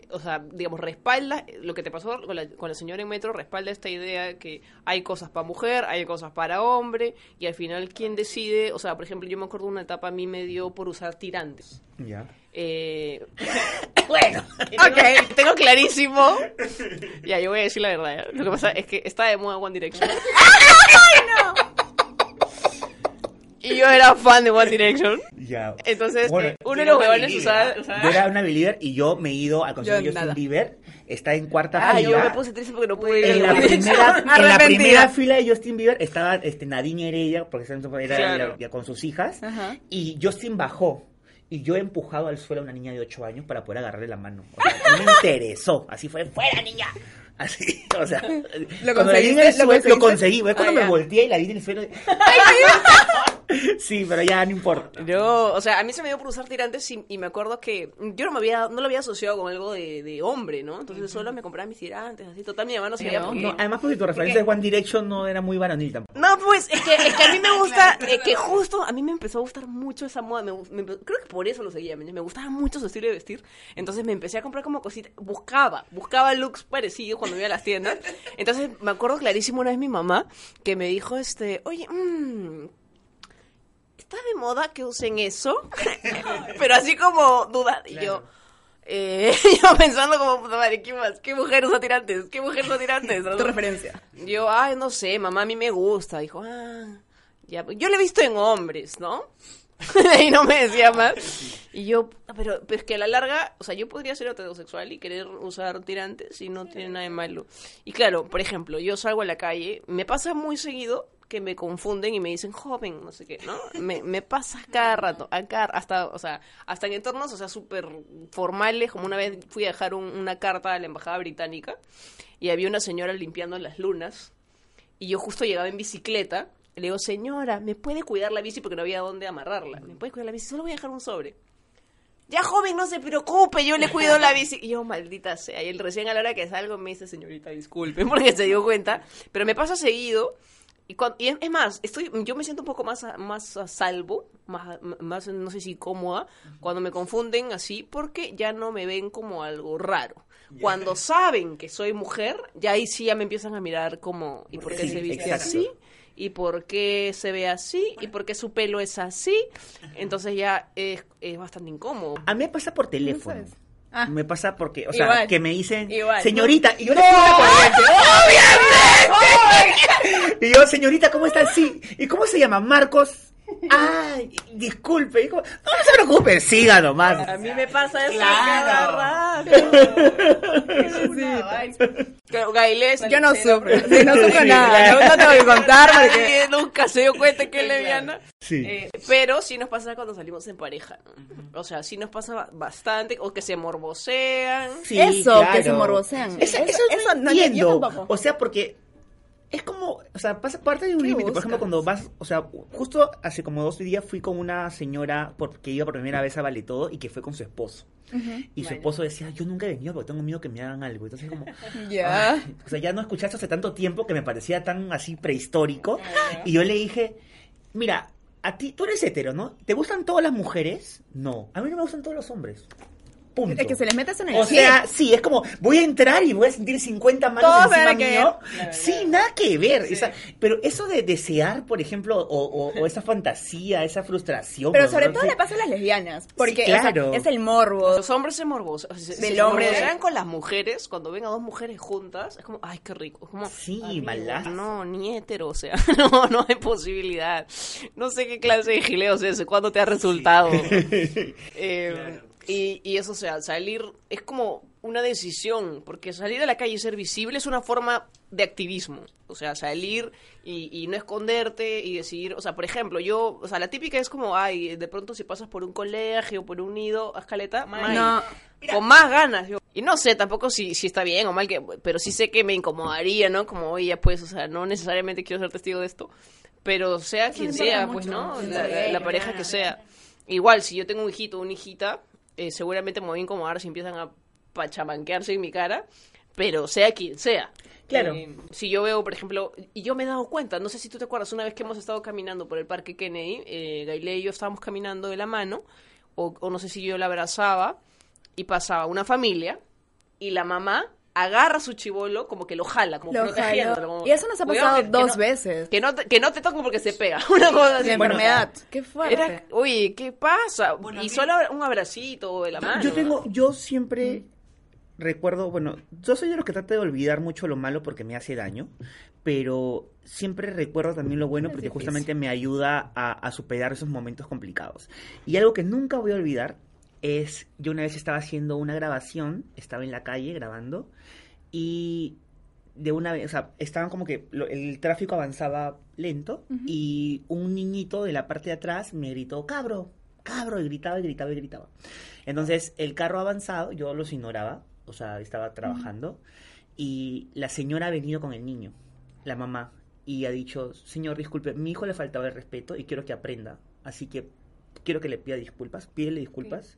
o sea, digamos, respalda lo que te pasó con la, con la señora en metro, respalda esta idea que hay cosas para mujer, hay cosas para hombre, y al final, ¿quién decide? O sea, por ejemplo, yo me acuerdo una etapa a mí me dio por usar tirantes. Ya. Eh, [LAUGHS] Bueno. [LAUGHS] ok, tengo clarísimo. Ya, yo voy a decir la verdad. ¿ya? Lo que pasa es que está de moda One Direction. [LAUGHS] Y yo era fan de One Direction. Ya. Entonces, Bueno, eh, uno de los huevones usaba... Yo era una believer y yo me he ido al concierto de Justin. Bieber. Está en cuarta Ah, fila. yo me puse triste porque no pude ir en a la, primera, [LAUGHS] en la primera fila de Justin Bieber estaba este, Nadine Heredia, porque era Claro. con sus hijas, Ajá. y Justin bajó. Y yo he empujado al suelo a una niña de 8 años para poder agarrarle la mano. O sea, no me [LAUGHS] interesó. Así fue, ¡fuera, niña! Así, o sea? ¿Lo suelo, lo conseguiste? conseguí. Fue cuando Ah, me ya. volteé y la vi en el suelo. [LAUGHS] [LAUGHS] sí, pero ya no importa. No, o sea, a mí se me dio por usar tirantes y, y me acuerdo que yo no me había, no lo había asociado con algo de, de hombre, ¿no? Entonces solo me compraba mis tirantes, así, total, mi mamá no sabía por qué. No, además porque tu referencia de One Direction no era muy varonil tampoco. No, pues, es que, es que a mí me [LAUGHS] gusta, eh, que justo a mí me empezó a gustar mucho esa moda, me, me creo que por eso lo seguía, me, me gustaba mucho su estilo de vestir, entonces me empecé a comprar como cositas, buscaba, buscaba looks parecidos cuando iba a las tiendas, entonces me acuerdo clarísimo una vez mi mamá que me dijo, este, oye, mmm, ¿está de moda que usen eso? [LAUGHS] Pero así como dudar, y yo... Eh, [LAUGHS] yo pensando como, puta madre, ¿qué más? ¿Qué mujer usa tirantes? ¿Qué mujer usa tirantes? [LAUGHS] Tu referencia. Yo, ay, no sé, mamá, a mí me gusta. Dijo, ah, ya. Yo lo he visto en hombres, ¿no? y no me decía más. Y yo, pero, pero es que a la larga, o sea, yo podría ser heterosexual y querer usar tirantes y no tiene nada de malo. Y claro, por ejemplo, yo salgo a la calle, me pasa muy seguido que me confunden y me dicen joven, no sé qué, ¿no? Me, me pasa cada rato, hasta, o sea, hasta en entornos, o sea, súper formales, como una vez fui a dejar un- una carta a la embajada británica y había una señora limpiando las lunas y yo justo llegaba en bicicleta. Le digo, señora, ¿me puede cuidar la bici? Porque no había dónde amarrarla. ¿Me puede cuidar la bici? Solo voy a dejar un sobre. Ya, joven, no se preocupe, yo le cuido la bici. Y yo, maldita sea. Y él recién a la hora que salgo me dice, señorita, disculpe, [LAUGHS] porque se dio cuenta. Pero me pasa seguido. Y, cuan- y es, es más, estoy, yo me siento un poco más a, más a salvo, más, más, no sé si cómoda, cuando me confunden así, porque ya no me ven como algo raro. Cuando [LAUGHS] saben que soy mujer, ya ahí sí ya me empiezan a mirar como, ¿y por qué Sí, se viste exacto. así? ¿Y por qué se ve así? ¿Y por qué su pelo es así? Entonces ya es, es bastante incómodo. A mí me pasa por teléfono. sabes. Ah. Me pasa porque, o sea, Igual. que me dicen, Igual. señorita, y yo le la corriente. Y yo, señorita, ¿cómo está? Sí. ¿Y cómo se llama? Marcos. Ay, disculpe. Como, no, no se preocupe, siga nomás. A mí me pasa eso Claro. cada rato. [LAUGHS] Es una vaina. Claro, Gailés, Yo no sufro. Sí, no sufro Sí, nada. No, no te voy a contar porque... Nadie nunca se dio cuenta que es lesbiana. Sí. Eh, pero sí nos pasa cuando salimos en pareja. O sea, sí nos pasa bastante. O que se morbosean. Sí, Eso, que se morbosean. Eso, Eso- eso eso no entiendo. o sea, porque es como, o sea, pasa parte de un ¿Qué límite. Por ejemplo, cuando vas, o sea, justo hace como dos días fui con una señora porque iba por primera vez a Vale Todo y que fue con su esposo. Y su esposo decía, yo nunca he venido porque tengo miedo que me hagan algo. Entonces como, [LAUGHS] Ya. Ay, o sea, ya no escuché esto hace tanto tiempo que me parecía tan así prehistórico. Y yo le dije, mira, a ti, tú eres hetero, ¿no? ¿Te gustan todas las mujeres? No, a mí no me gustan todos los hombres. Punto. Es que se les mete eso en el O sea, sí, es como, voy a entrar y voy a sentir 50 manos Todo encima nada que mío. ver. Sí, nada que ver. Esa- pero eso de desear, por ejemplo, o, o- o esa fantasía, esa frustración. Pero ¿no? sobre todo le pasa a las lesbianas. Porque Sí, o sea, claro. es el morbo. Los hombres se morbosos. Se, Del se hombre. morbosean con las mujeres. Cuando ven a dos mujeres juntas, es como, ay, qué rico. Es como, Sí, malazo. No, ni hetero, o sea, [LAUGHS] no, no hay posibilidad. No sé qué clase de gileo es ese, cuándo te ha resultado. [LAUGHS] Eh, y, y eso, o sea, salir es como una decisión, porque salir a la calle y ser visible es una forma de activismo. O sea, salir y, y no esconderte y decidir, o sea, por ejemplo, yo, o sea, la típica es como, ay, de pronto si pasas por un colegio, por un nido, a escaleta, No. con más ganas. yo. Y no sé tampoco si, si está bien o mal, que, pero sí sé que me incomodaría, ¿no? Como, oye, pues, o sea, no necesariamente quiero ser testigo de esto, pero sea quien sea, mucho, pues, ¿no? sí, La, la- la pareja que sea. Igual, si yo tengo un hijito o una hijita, eh, seguramente me voy a incomodar si empiezan a pachamanquearse en mi cara, pero sea quien sea. Claro. Eh, si yo veo, por ejemplo, y yo me he dado cuenta, no sé si tú te acuerdas, una vez que hemos estado caminando por el Parque Kennedy, eh, Gailé y yo estábamos caminando de la mano, o, o no sé si yo la abrazaba, y pasaba una familia, y la mamá agarra a su chivolo, como que lo jala, como Lo protegiéndolo, como, Y eso nos ha "Cuidado pasado que- que dos no- veces. Que no, te, que no te toquen porque se pega. [LAUGHS] Una cosa así. Bueno, enfermedad. Qué fuerte. Era, oye, ¿qué pasa? Bueno, y mí- solo un abracito de la mano. Yo tengo, yo siempre recuerdo, bueno, yo soy de los que trata de olvidar mucho lo malo porque me hace daño, pero siempre recuerdo también lo bueno porque justamente me ayuda a, a superar esos momentos complicados. Y algo que nunca voy a olvidar es, yo una vez estaba haciendo una grabación, estaba en la calle grabando y de una vez, o sea, estaban como que lo- el tráfico avanzaba lento y un niñito de la parte de atrás me gritó, cabro, cabro, y gritaba y gritaba y gritaba. Entonces, el carro avanzado, yo los ignoraba, o sea, estaba trabajando y la señora ha venido con el niño, la mamá, y ha dicho, señor, disculpe, mi hijo le faltaba el respeto y quiero que aprenda, así que quiero que le pida disculpas, pídele disculpas.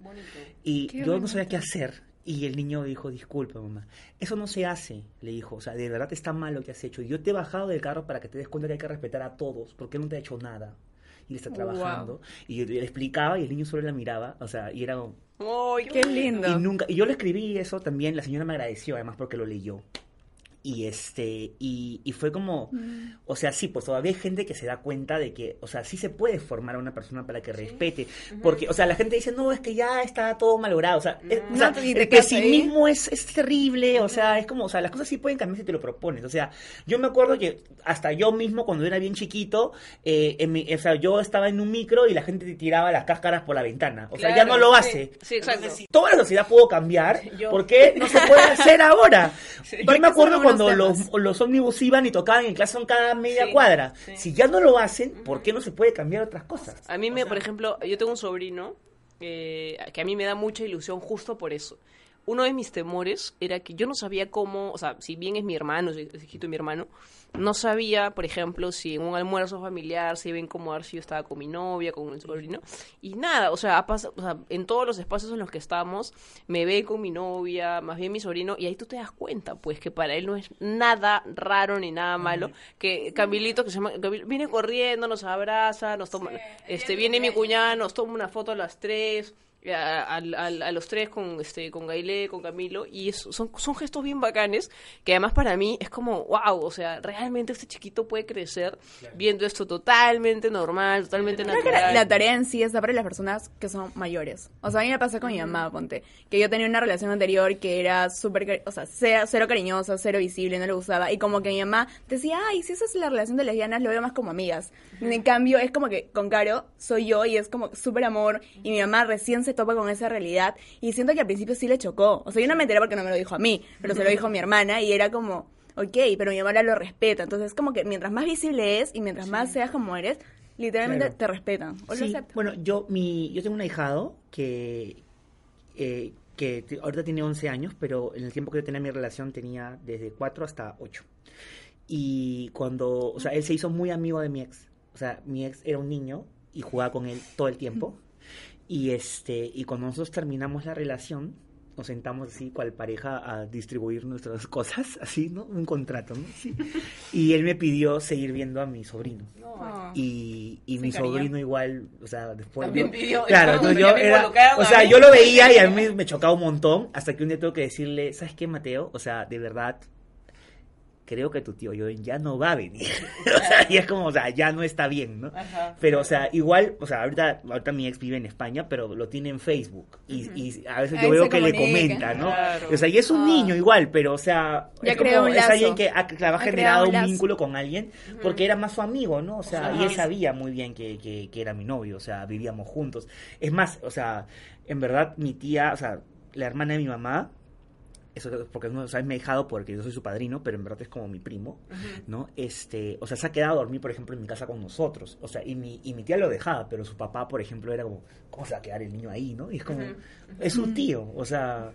Y Qué yo no bonito. sabía qué hacer. Y el niño dijo, disculpa, mamá. Eso no se hace, le dijo. O sea, de verdad está mal lo que has hecho. Yo te he bajado del carro para que te des cuenta que hay que respetar a todos, porque él no te ha hecho nada. Y él está trabajando. Y yo le explicaba y el niño solo la miraba. O sea, y era. Ay, Qué lindo. Y nunca, y yo le escribí eso también, la señora me agradeció además porque lo leyó. Y este, y, y fue como, o sea, sí, pues todavía hay gente que se da cuenta de que, o sea, sí se puede formar a una persona para que respete. Porque, o sea, la gente dice, no, es que ya está todo malogrado. O sea, es- o No sea, el pesimismo es, es terrible. O sea, es como, o sea, las cosas sí pueden cambiar si te lo propones. O sea, yo me acuerdo que hasta yo mismo, cuando era bien chiquito, eh, en mi- o sea, yo estaba en un micro y la gente te tiraba las cáscaras por la ventana. O sea, ya no lo sí. hace. Sí, exacto. Entonces, si toda la sociedad pudo cambiar, Yo. ¿por qué no se puede hacer ahora? [LAUGHS] Yo me acuerdo cuando los, los ómnibus iban y tocaban en clase cada media Sí, cuadra. sí. Si ya no lo hacen, ¿por qué no se puede cambiar otras cosas? A mí, me, por ejemplo, yo tengo un sobrino eh, que a mí me da mucha ilusión justo por eso. Uno de mis temores era que yo no sabía cómo, o sea, si bien es mi hermano, es es hijito de mi hermano, no sabía, por ejemplo, si en un almuerzo familiar se iba a incomodar si yo estaba con mi novia, con el sobrino. Y nada, o sea, ha pas- o sea, en todos los espacios en los que estamos, me ve con mi novia, más bien mi sobrino, y ahí tú te das cuenta, pues, que para él no es nada raro ni nada malo. Que Camilito, que se llama, Camil- viene corriendo, nos abraza, nos toma, este, viene mi cuñada, nos toma una foto a las tres. A, a- a- a los tres con este con Gailé, con Camilo y eso, son, son gestos bien bacanes que además para mí es como wow, o sea, realmente este chiquito puede crecer viendo esto totalmente normal, totalmente Creo que natural. la, la tarea en sí está para las personas que son mayores. O sea, a mí me pasa con mi mamá, ponte. Que yo tenía una relación anterior que era súper, o sea, cero, cero cariñosa, cero visible, no le gustaba. Y como que mi mamá decía, ay, si esa es la relación de lesbianas, lo veo más como amigas. En cambio, es como que con Caro soy yo y es como súper amor. Y mi mamá recién se topa con esa realidad. Y siento que al principio sí le chocó. O sea, yo no me enteré porque no me lo dijo a mí, pero se lo dijo a mi hermana y era como... Ok, pero mi hermana lo respeta. Entonces, como que mientras más visible es y mientras más seas como eres, literalmente Claro. te respetan. O lo Sí, aceptan. bueno, yo, mi, yo tengo un ahijado que, eh, que ahorita tiene 11 años, pero en el tiempo que yo tenía mi relación tenía desde 4 hasta 8. Y cuando, o sea, él se hizo muy amigo de mi ex. O sea, mi ex era un niño y jugaba con él todo el tiempo. Y este, y cuando nosotros terminamos la relación, nos sentamos así cual pareja a distribuir nuestras [LAUGHS] cosas, así, ¿no? Un contrato, ¿no? Sí. Y él me pidió seguir viendo a mi sobrino. Ah. Y, y mi cariño. sobrino igual, o sea, después... También yo- pidió- Claro, entonces yo era, o sea, yo lo veía y a mí me chocaba un montón, hasta que un día tengo que decirle, ¿sabes qué, Mateo? O sea, de verdad, creo que tu tío Joven ya no va a venir. [LAUGHS] o sea, y es como, o sea, ya no está bien, ¿no? Ajá. Pero, o sea, igual, o sea, ahorita, ahorita mi ex vive en España, pero lo tiene en Facebook. Y, y a veces yo veo que le comenta, ¿no? Claro. O sea, y es un Ah. niño igual, pero, o sea, Ya es, creó como- un es lazo. alguien que ha, ha generado un vínculo con alguien porque era más su amigo, ¿no? O sea, Ajá. y él sabía muy bien que, que, que era mi novio, o sea, vivíamos juntos. Es más, o sea, en verdad, mi tía, o sea, la hermana de mi mamá, eso porque no sabes me ha dejado porque yo soy su padrino, pero en verdad es como mi primo, ¿no? Este, o sea, se ha quedado a dormir, por ejemplo, en mi casa con nosotros, o sea, y mi, y mi tía lo dejaba, pero su papá, por ejemplo, era como, ¿cómo se va a quedar el niño ahí, no? Y es como, es su tío, o sea,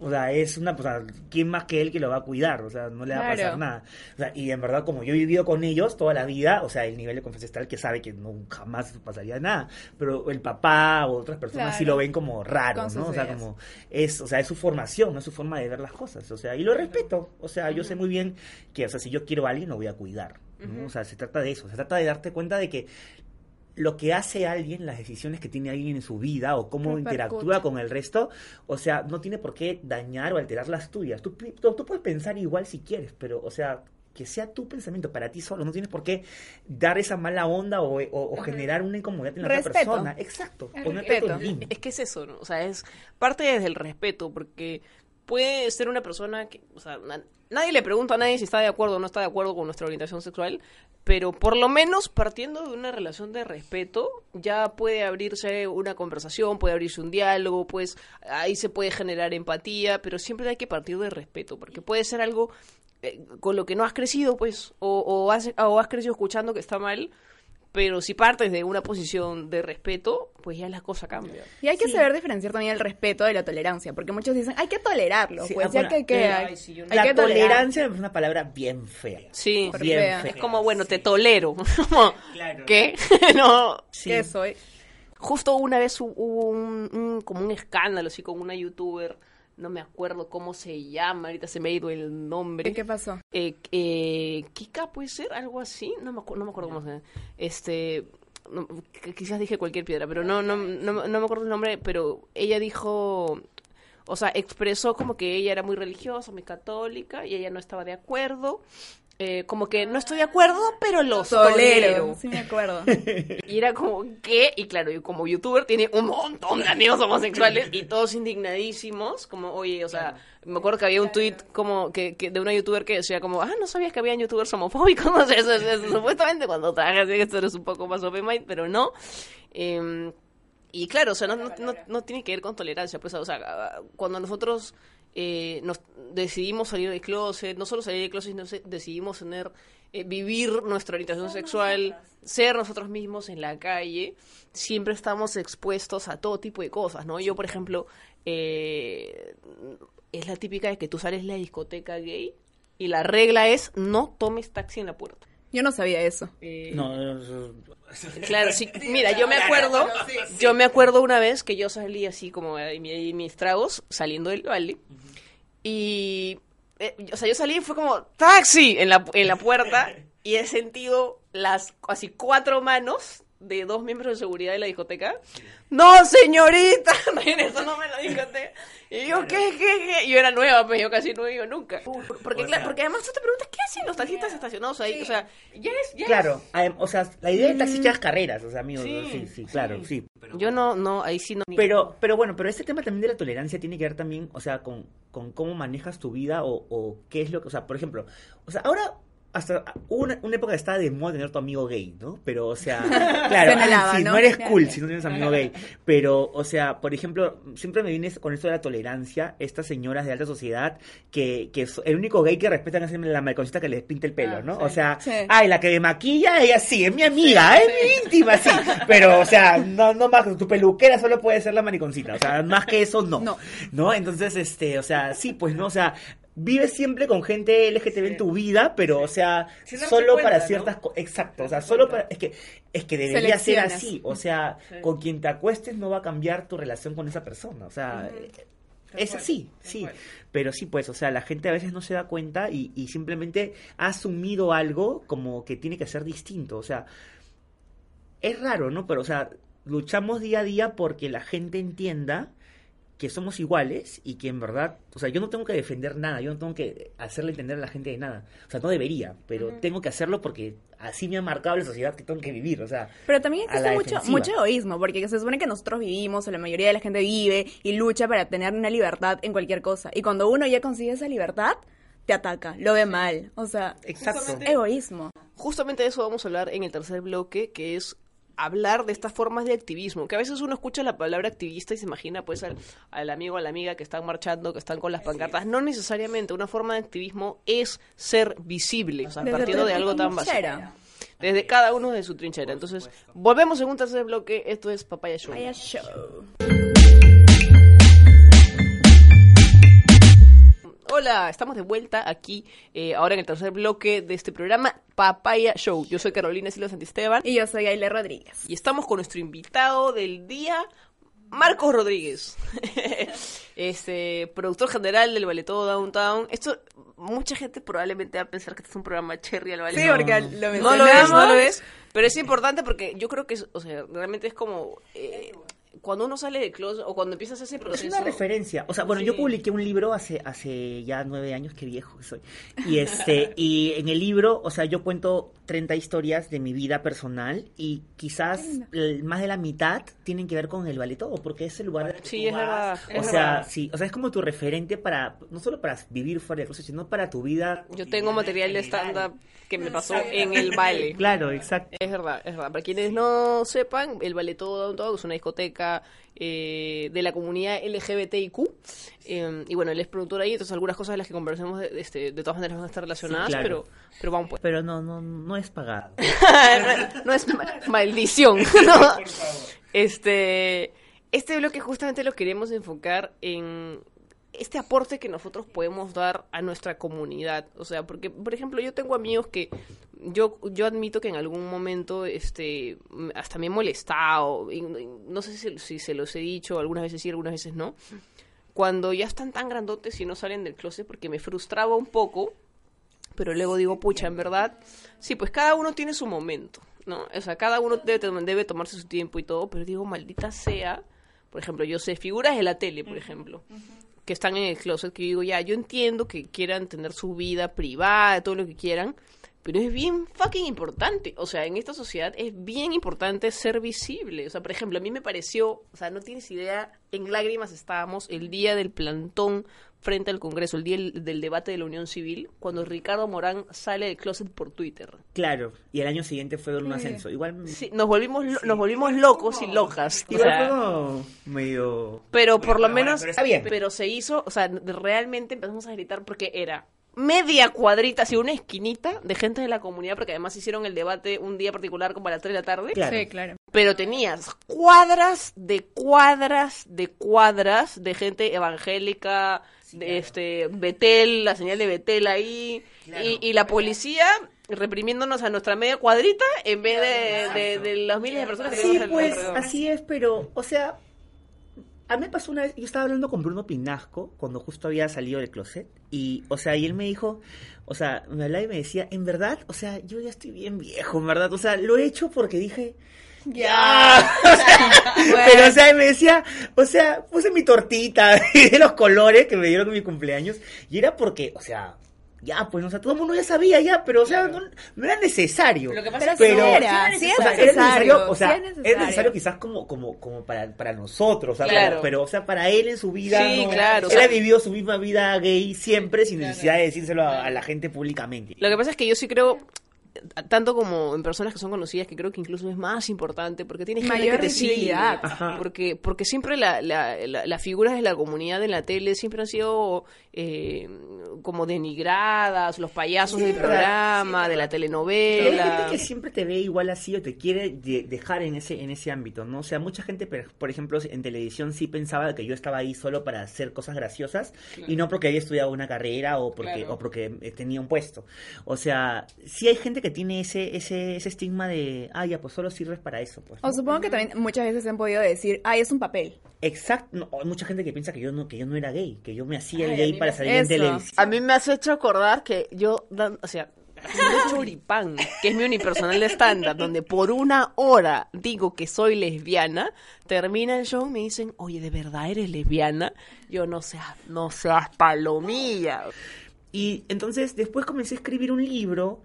o sea, es una, o sea, ¿quién más que él que lo va a cuidar? O sea, no le va a pasar nada. O sea, y en verdad, como yo he vivido con ellos toda la vida, o sea, el nivel de confianza es tal que sabe que no jamás pasaría nada. Pero el papá o otras personas sí lo ven como raro, Con ¿no? O sea, ideas. como es, o sea, es su formación, es su forma de ver las cosas. O sea, y lo respeto. O sea, yo sé muy bien que, o sea, si yo quiero a alguien, lo voy a cuidar. ¿no? O sea, se trata de eso. Se trata de darte cuenta de que lo que hace alguien, las decisiones que tiene alguien en su vida o cómo Repercute. interactúa con el resto, o sea, no tiene por qué dañar o alterar las tuyas. Tú, tú, tú puedes pensar igual si quieres, pero, o sea, que sea tu pensamiento para ti solo. No tienes por qué dar esa mala onda o, o- o generar una incomodidad en la otra persona. Exacto. El ponerte. Es que es eso, ¿no? O sea, es parte desde el respeto, porque puede ser una persona que, o sea, na- nadie le pregunta a nadie si está de acuerdo o no está de acuerdo con nuestra orientación sexual, pero por lo menos partiendo de una relación de respeto, ya puede abrirse una conversación, puede abrirse un diálogo, pues ahí se puede generar empatía, pero siempre hay que partir de respeto, porque puede ser algo eh, con lo que no has crecido, pues, o, o has, o has crecido escuchando que está mal, pero si partes de una posición de respeto, pues ya la cosa cambia. Y hay que saber diferenciar también el respeto de la tolerancia, porque muchos dicen, hay que tolerarlo, Sí, pues ah, ya bueno, que, que eh, hay, ay, sí, no- hay La que tolerar. tolerancia es una palabra bien fea. Sí, Bien fea. fea. es como, bueno, te tolero. [LAUGHS] Claro. ¿Qué? [LAUGHS] no. Sí. ¿Qué soy? Justo una vez hu- hubo un, un- como un escándalo así con una youtuber, no me acuerdo cómo se llama, ahorita se me ha ido el nombre. ¿Qué pasó? Eh, eh, Kika puede ser, algo así, no me, no me acuerdo cómo se llama. Este, no, qu- quizás dije cualquier piedra, pero no, no, no, no me acuerdo el nombre, pero ella dijo, o sea, expresó como que ella era muy religiosa, muy católica, y ella no estaba de acuerdo. Eh, como que no estoy de acuerdo, pero los Tolero. tolero. Sí, me acuerdo. [LAUGHS] Y era como, ¿qué? Y claro, y como youtuber tiene un montón de amigos homosexuales y todos indignadísimos, como, oye, o sea, me acuerdo que había un tweet como que, que de una youtuber que decía como, ah, no sabías que había youtubers homofóbicos, [LAUGHS] no sé, eso, eso, eso, supuestamente cuando trabajas en esto eres un poco más open mind, pero no. Em, y claro, o sea, no, no, no, no tiene que ver con tolerancia, pues, o sea, cuando nosotros eh, nos decidimos salir del closet, no solo salir del closet, sino decidimos tener, eh, vivir nuestra orientación sexual, ser nosotros mismos en la calle, siempre estamos expuestos a todo tipo de cosas, ¿no? Yo, por ejemplo, eh, es la típica de que tú sales de la discoteca gay y la regla es no tomes taxi en la puerta. Yo no sabía eso. Eh, No, eso- Claro, sí. [LAUGHS] Mira, yo me acuerdo, yo me acuerdo una vez que yo salí así como mi- mis tragos saliendo del vale y, eh, o sea, yo salí y fue como taxi en la en la puerta [LAUGHS] y he sentido las así cuatro manos de dos miembros de seguridad de la discoteca. No, señorita, [LAUGHS] eso no me lo discoteca. Y yo, ¿qué, qué, qué? Yo era nueva, pues yo casi no iba nunca. Porque, claro, porque además tú te preguntas, ¿qué hacen los taxistas estacionados ahí? O sea, ya es, ya es- Claro, o sea, la idea del taxi es echar carreras, o sea, amigos, Sí, sí, sí, claro, sí. Yo no, no, ahí sí no. Pero, pero bueno, pero este tema también de la tolerancia tiene que ver también, o sea, con, con cómo manejas tu vida o, o qué es lo que, o sea, por ejemplo, o sea, ahora hasta hubo una, una época que estaba de moda tener tu amigo gay, ¿no? Pero, o sea, [LAUGHS] claro, ah, [LAUGHS] sí, ¿no? no eres cool si no tienes amigo gay. Pero, o sea, por ejemplo, siempre me viene con esto de la tolerancia, estas señoras de alta sociedad que, que el único gay que respetan es la mariconcita que les pinta el pelo, Ah, ¿no? sí. O sea, Sí. ay, la que me maquilla, ella sí, es mi amiga, es mi íntima, sí. [LAUGHS] Pero, o sea, no, no más, tu peluquera solo puede ser la mariconcita, o sea, más que eso, no. No. ¿no? Entonces, este, o sea, sí, pues no, o sea, vive siempre con gente LGTB en tu vida, pero, o sea, solo cuenta, para ¿no? ciertas cosas. Exacto, o sea, solo cuenta. para. Es que, es que debería ser así. O sea, con quien te acuestes no va a cambiar tu relación con esa persona. O sea, es cual, así, sí. Pero sí, pues, o sea, la gente a veces no se da cuenta y, y simplemente ha asumido algo como que tiene que ser distinto. O sea, es raro, ¿no? Pero, o sea, luchamos día a día porque la gente entienda que somos iguales y que en verdad, o sea, yo no tengo que defender nada, yo no tengo que hacerle entender a la gente de nada. O sea, no debería, pero tengo que hacerlo porque así me ha marcado la sociedad que tengo que vivir, o sea. Pero también existe mucho, mucho egoísmo, porque se supone que nosotros vivimos, o la mayoría de la gente vive y lucha para tener una libertad en cualquier cosa. Y cuando uno ya consigue esa libertad, te ataca, lo ve mal. O sea, Exacto. Justamente- egoísmo. Justamente de eso vamos a hablar en el tercer bloque, que es hablar de estas formas de activismo, que a veces uno escucha la palabra activista y se imagina pues al, al amigo o a la amiga que están marchando, que están con las pancartas. No necesariamente, una forma de activismo es ser visible, o sea, Desde partiendo de algo tan básico. trinchera. Desde cada uno de su trinchera. Entonces, volvemos en un tercer bloque, esto es Papaya Show. Vaya show. Hola, estamos de vuelta aquí, eh, ahora en el tercer bloque de este programa, Papaya Show. Yo soy Carolina Silva Santisteban. Y yo soy Aile Rodríguez. Y estamos con nuestro invitado del día, Marcos Rodríguez. [LAUGHS] este, productor general del Ballet Todo Downtown. Esto, mucha gente probablemente va a pensar que este es un programa cherry al ballet. Sí, porque lo No lo es, mencionamos. no lo es. Pero es importante porque yo creo que, es, o sea, realmente es como... eh, cuando uno sale de closet o cuando empiezas ese Es proceso... una referencia. O sea, bueno, yo Sí. publiqué un libro hace, hace ya nueve años, qué viejo que soy. Y este, y en el libro, o sea, yo cuento 30 historias de mi vida personal y quizás más de la mitad tienen que ver con el ballet todo, porque es el lugar que Sí, tú es verdad, vas. es o sea, verdad. sí, o sea, es como tu referente para, no solo para vivir fuera de closet, sino para tu vida. Yo tengo material de stand-up que me pasó en el baile. Claro, exacto. Es verdad, es verdad. Para quienes no sepan, el Ballet Todo Downtown es una discoteca eh, de la comunidad LGBTIQ. eh, y bueno, él es productor ahí, entonces algunas cosas de las que conversemos de, de este, de todas maneras van a estar relacionadas, Sí, claro. pero, pero vamos pues. Pero no, no, no es pagado. [LAUGHS] no, no es ma- maldición. [LAUGHS] ¿no? Este, este bloque justamente lo queremos enfocar en este aporte que nosotros podemos dar a nuestra comunidad. O sea, porque, por ejemplo, yo tengo amigos que yo, yo admito que en algún momento este, hasta me he molestado. y- y no sé si, si se los he dicho, algunas veces sí, algunas veces no. Cuando ya están tan grandotes y no salen del closet porque me frustraba un poco pero luego digo, pucha, en verdad, sí, pues cada uno tiene su momento, ¿no? O sea, cada uno debe, debe tomarse su tiempo y todo, pero digo, maldita sea, por ejemplo, yo sé figuras de la tele, por ejemplo, que están en el closet, que yo digo, ya, yo entiendo que quieran tener su vida privada, todo lo que quieran, pero es bien fucking importante. O sea, en esta sociedad es bien importante ser visible. O sea, por ejemplo, a mí me pareció, o sea, no tienes idea, en lágrimas estábamos el día del plantón frente al Congreso, el día del, debate de la Unión Civil, cuando Ricardo Morán sale del closet por Twitter. Claro. Y el año siguiente fue un ascenso. Igual, Sí, nos volvimos, lo- nos volvimos locos y locas. O sea, como medio... pero por lo menos pero está bien. pero se hizo o sea realmente empezamos a gritar porque era media cuadrita así una esquinita de gente de la comunidad porque además hicieron el debate un día particular como a las 3 de la tarde Claro. Sí, claro. pero tenías cuadras de cuadras de cuadras de gente evangélica de este Betel la señal de Betel ahí y, y la policía reprimiéndonos a nuestra media cuadrita en vez de, de, de los miles de personas que Sí, tenemos pues alrededor. así es, pero, o sea, a mí me pasó una vez, yo estaba hablando con Bruno Pinasco cuando justo había salido del closet y, o sea, y él me dijo, o sea, me hablaba y me decía, en verdad, o sea, yo ya estoy bien viejo, en verdad, o sea, lo he hecho porque dije, [LAUGHS] ya, [LAUGHS] pero, o sea, me decía, o sea, puse mi tortita [LAUGHS] de los colores que me dieron en mi cumpleaños y era porque, o sea... Ya, pues, o sea, todo el mundo ya sabía, ya, pero, o sea, no, no era necesario. Lo que pasa Pero sí era, sí sí era es o sea, necesario. o sea, sí es era necesario. quizás como, como, como para, para nosotros, o sea, Claro. pero, pero, o sea, para él en su vida, Sí, no, claro, o él sea- ha vivido su misma vida gay siempre sin necesidad de decírselo a, a la gente públicamente. Lo que pasa es que yo sí creo, tanto como en personas que son conocidas, que creo que incluso es más importante, porque tienes gente Mayor que te sigue. Porque, porque siempre la, la- la- las figuras de la comunidad en la tele siempre han sido eh, como denigradas, los payasos del ¿verdad? programa, de la Pero hay telenovela. gente que siempre te ve igual así o te quiere de- dejar en ese en ese ámbito, ¿no? O sea, mucha gente, por ejemplo, en televisión sí pensaba que yo estaba ahí solo para hacer cosas graciosas y no porque había estudiado una carrera o porque Claro. o porque eh, tenía un puesto. O sea, sí hay gente que tiene ese ese ese estigma de, ah, ya, pues solo sirves para eso, pues. O supongo que también muchas veces han podido decir, ay, es un papel. Exacto, no, hay mucha gente que piensa que yo no que yo no era gay, que yo me hacía Ay, gay para salir en televisión. A mí me has hecho acordar que yo, o sea, haciendo choripán, que es mi unipersonal de estándar, donde por una hora digo que soy lesbiana, termina el show y me dicen, oye, ¿de verdad eres lesbiana? Yo no seas, no seas palomilla. Y entonces después comencé a escribir un libro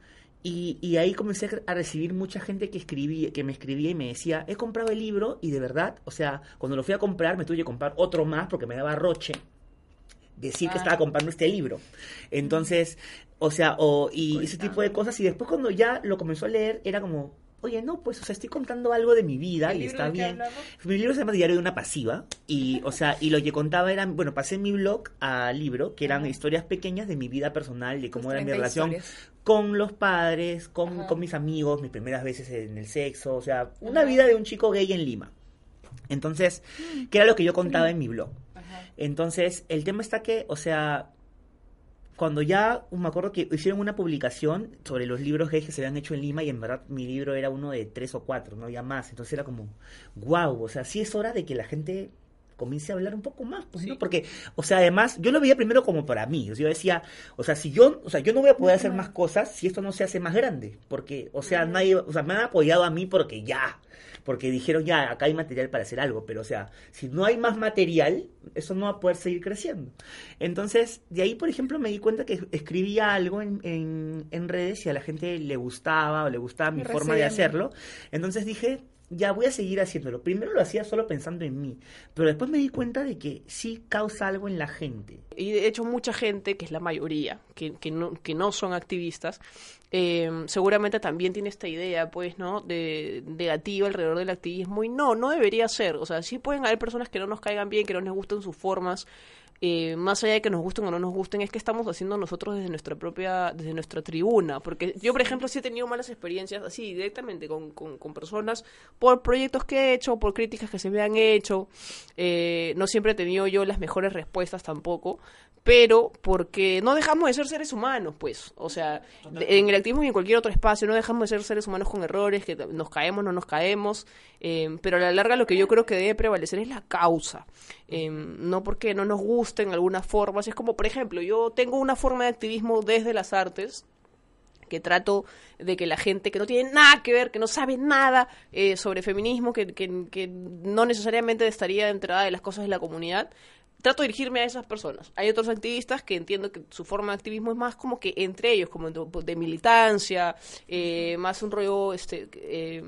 y, y ahí comencé a recibir mucha gente que escribía, que me escribía y me decía, he comprado el libro y de verdad, o sea, cuando lo fui a comprar me tuve que comprar otro más porque me daba roche decir que estaba comprando este libro. Entonces, o sea, o, y ese tipo de cosas. Y después cuando ya lo comenzó a leer, era como, oye, no, pues, o sea, estoy contando algo de mi vida ¿El y está bien. Mi libro se llama Diario de una pasiva. Y, o sea, y lo que contaba eran, bueno, pasé mi blog a libro, que eran historias pequeñas de mi vida personal, de cómo Tus era mi 30 relación historias. con los padres, con, con mis amigos, mis primeras veces en el sexo, o sea, una vida de un chico gay en Lima. Entonces, que era lo que yo contaba en mi blog. Entonces, el tema está que, o sea, cuando ya me acuerdo que hicieron una publicación sobre los libros que se habían hecho en Lima y en verdad mi libro era uno de tres o cuatro, no había más. Entonces era como, wow, o sea, sí es hora de que la gente comience a hablar un poco más, pues, ¿no? Porque, o sea, además, yo lo veía primero como para mí. O sea, yo decía, o sea, si yo, o sea, yo no voy a poder hacer más cosas si esto no se hace más grande. Porque, o sea, nadie, o sea, me han apoyado a mí porque ya. Porque dijeron, ya, acá hay material para hacer algo. Pero, o sea, si no hay más material, eso no va a poder seguir creciendo. Entonces, de ahí, por ejemplo, me di cuenta que escribía algo en, en, en redes y a la gente le gustaba o le gustaba mi forma de hacerlo. Entonces dije, ya voy a seguir haciéndolo. Primero lo hacía solo pensando en mí, pero después me di cuenta de que sí causa algo en la gente. Y de hecho mucha gente, que es la mayoría, que, que, no, que no son activistas, eh, seguramente también tiene esta idea, pues, ¿no? De negativa alrededor del activismo y no, no debería ser. O sea, sí pueden haber personas que no nos caigan bien, que no les gusten sus formas, eh, más allá de que nos gusten o no nos gusten, es que estamos haciendo nosotros desde nuestra propia, desde nuestra tribuna. Porque yo, por ejemplo, sí he tenido malas experiencias así directamente con, con, con personas por proyectos que he hecho, por críticas que se me han hecho. Eh, no siempre he tenido yo las mejores respuestas tampoco, pero porque no dejamos de ser seres humanos, pues. O sea, en el activismo y en cualquier otro espacio, no dejamos de ser seres humanos con errores, que nos caemos, no nos caemos, eh, pero a la larga lo que yo creo que debe prevalecer es la causa. Eh, no porque no nos gusten algunas formas, es como, por ejemplo, yo tengo una forma de activismo desde las artes, que trato de que la gente que no tiene nada que ver, que no sabe nada eh, sobre feminismo, que, que, que no necesariamente estaría enterada de las cosas de la comunidad, trato de dirigirme a esas personas. Hay otros activistas que entiendo que su forma de activismo es más como que entre ellos, como de, militancia, eh, más un rollo este, eh,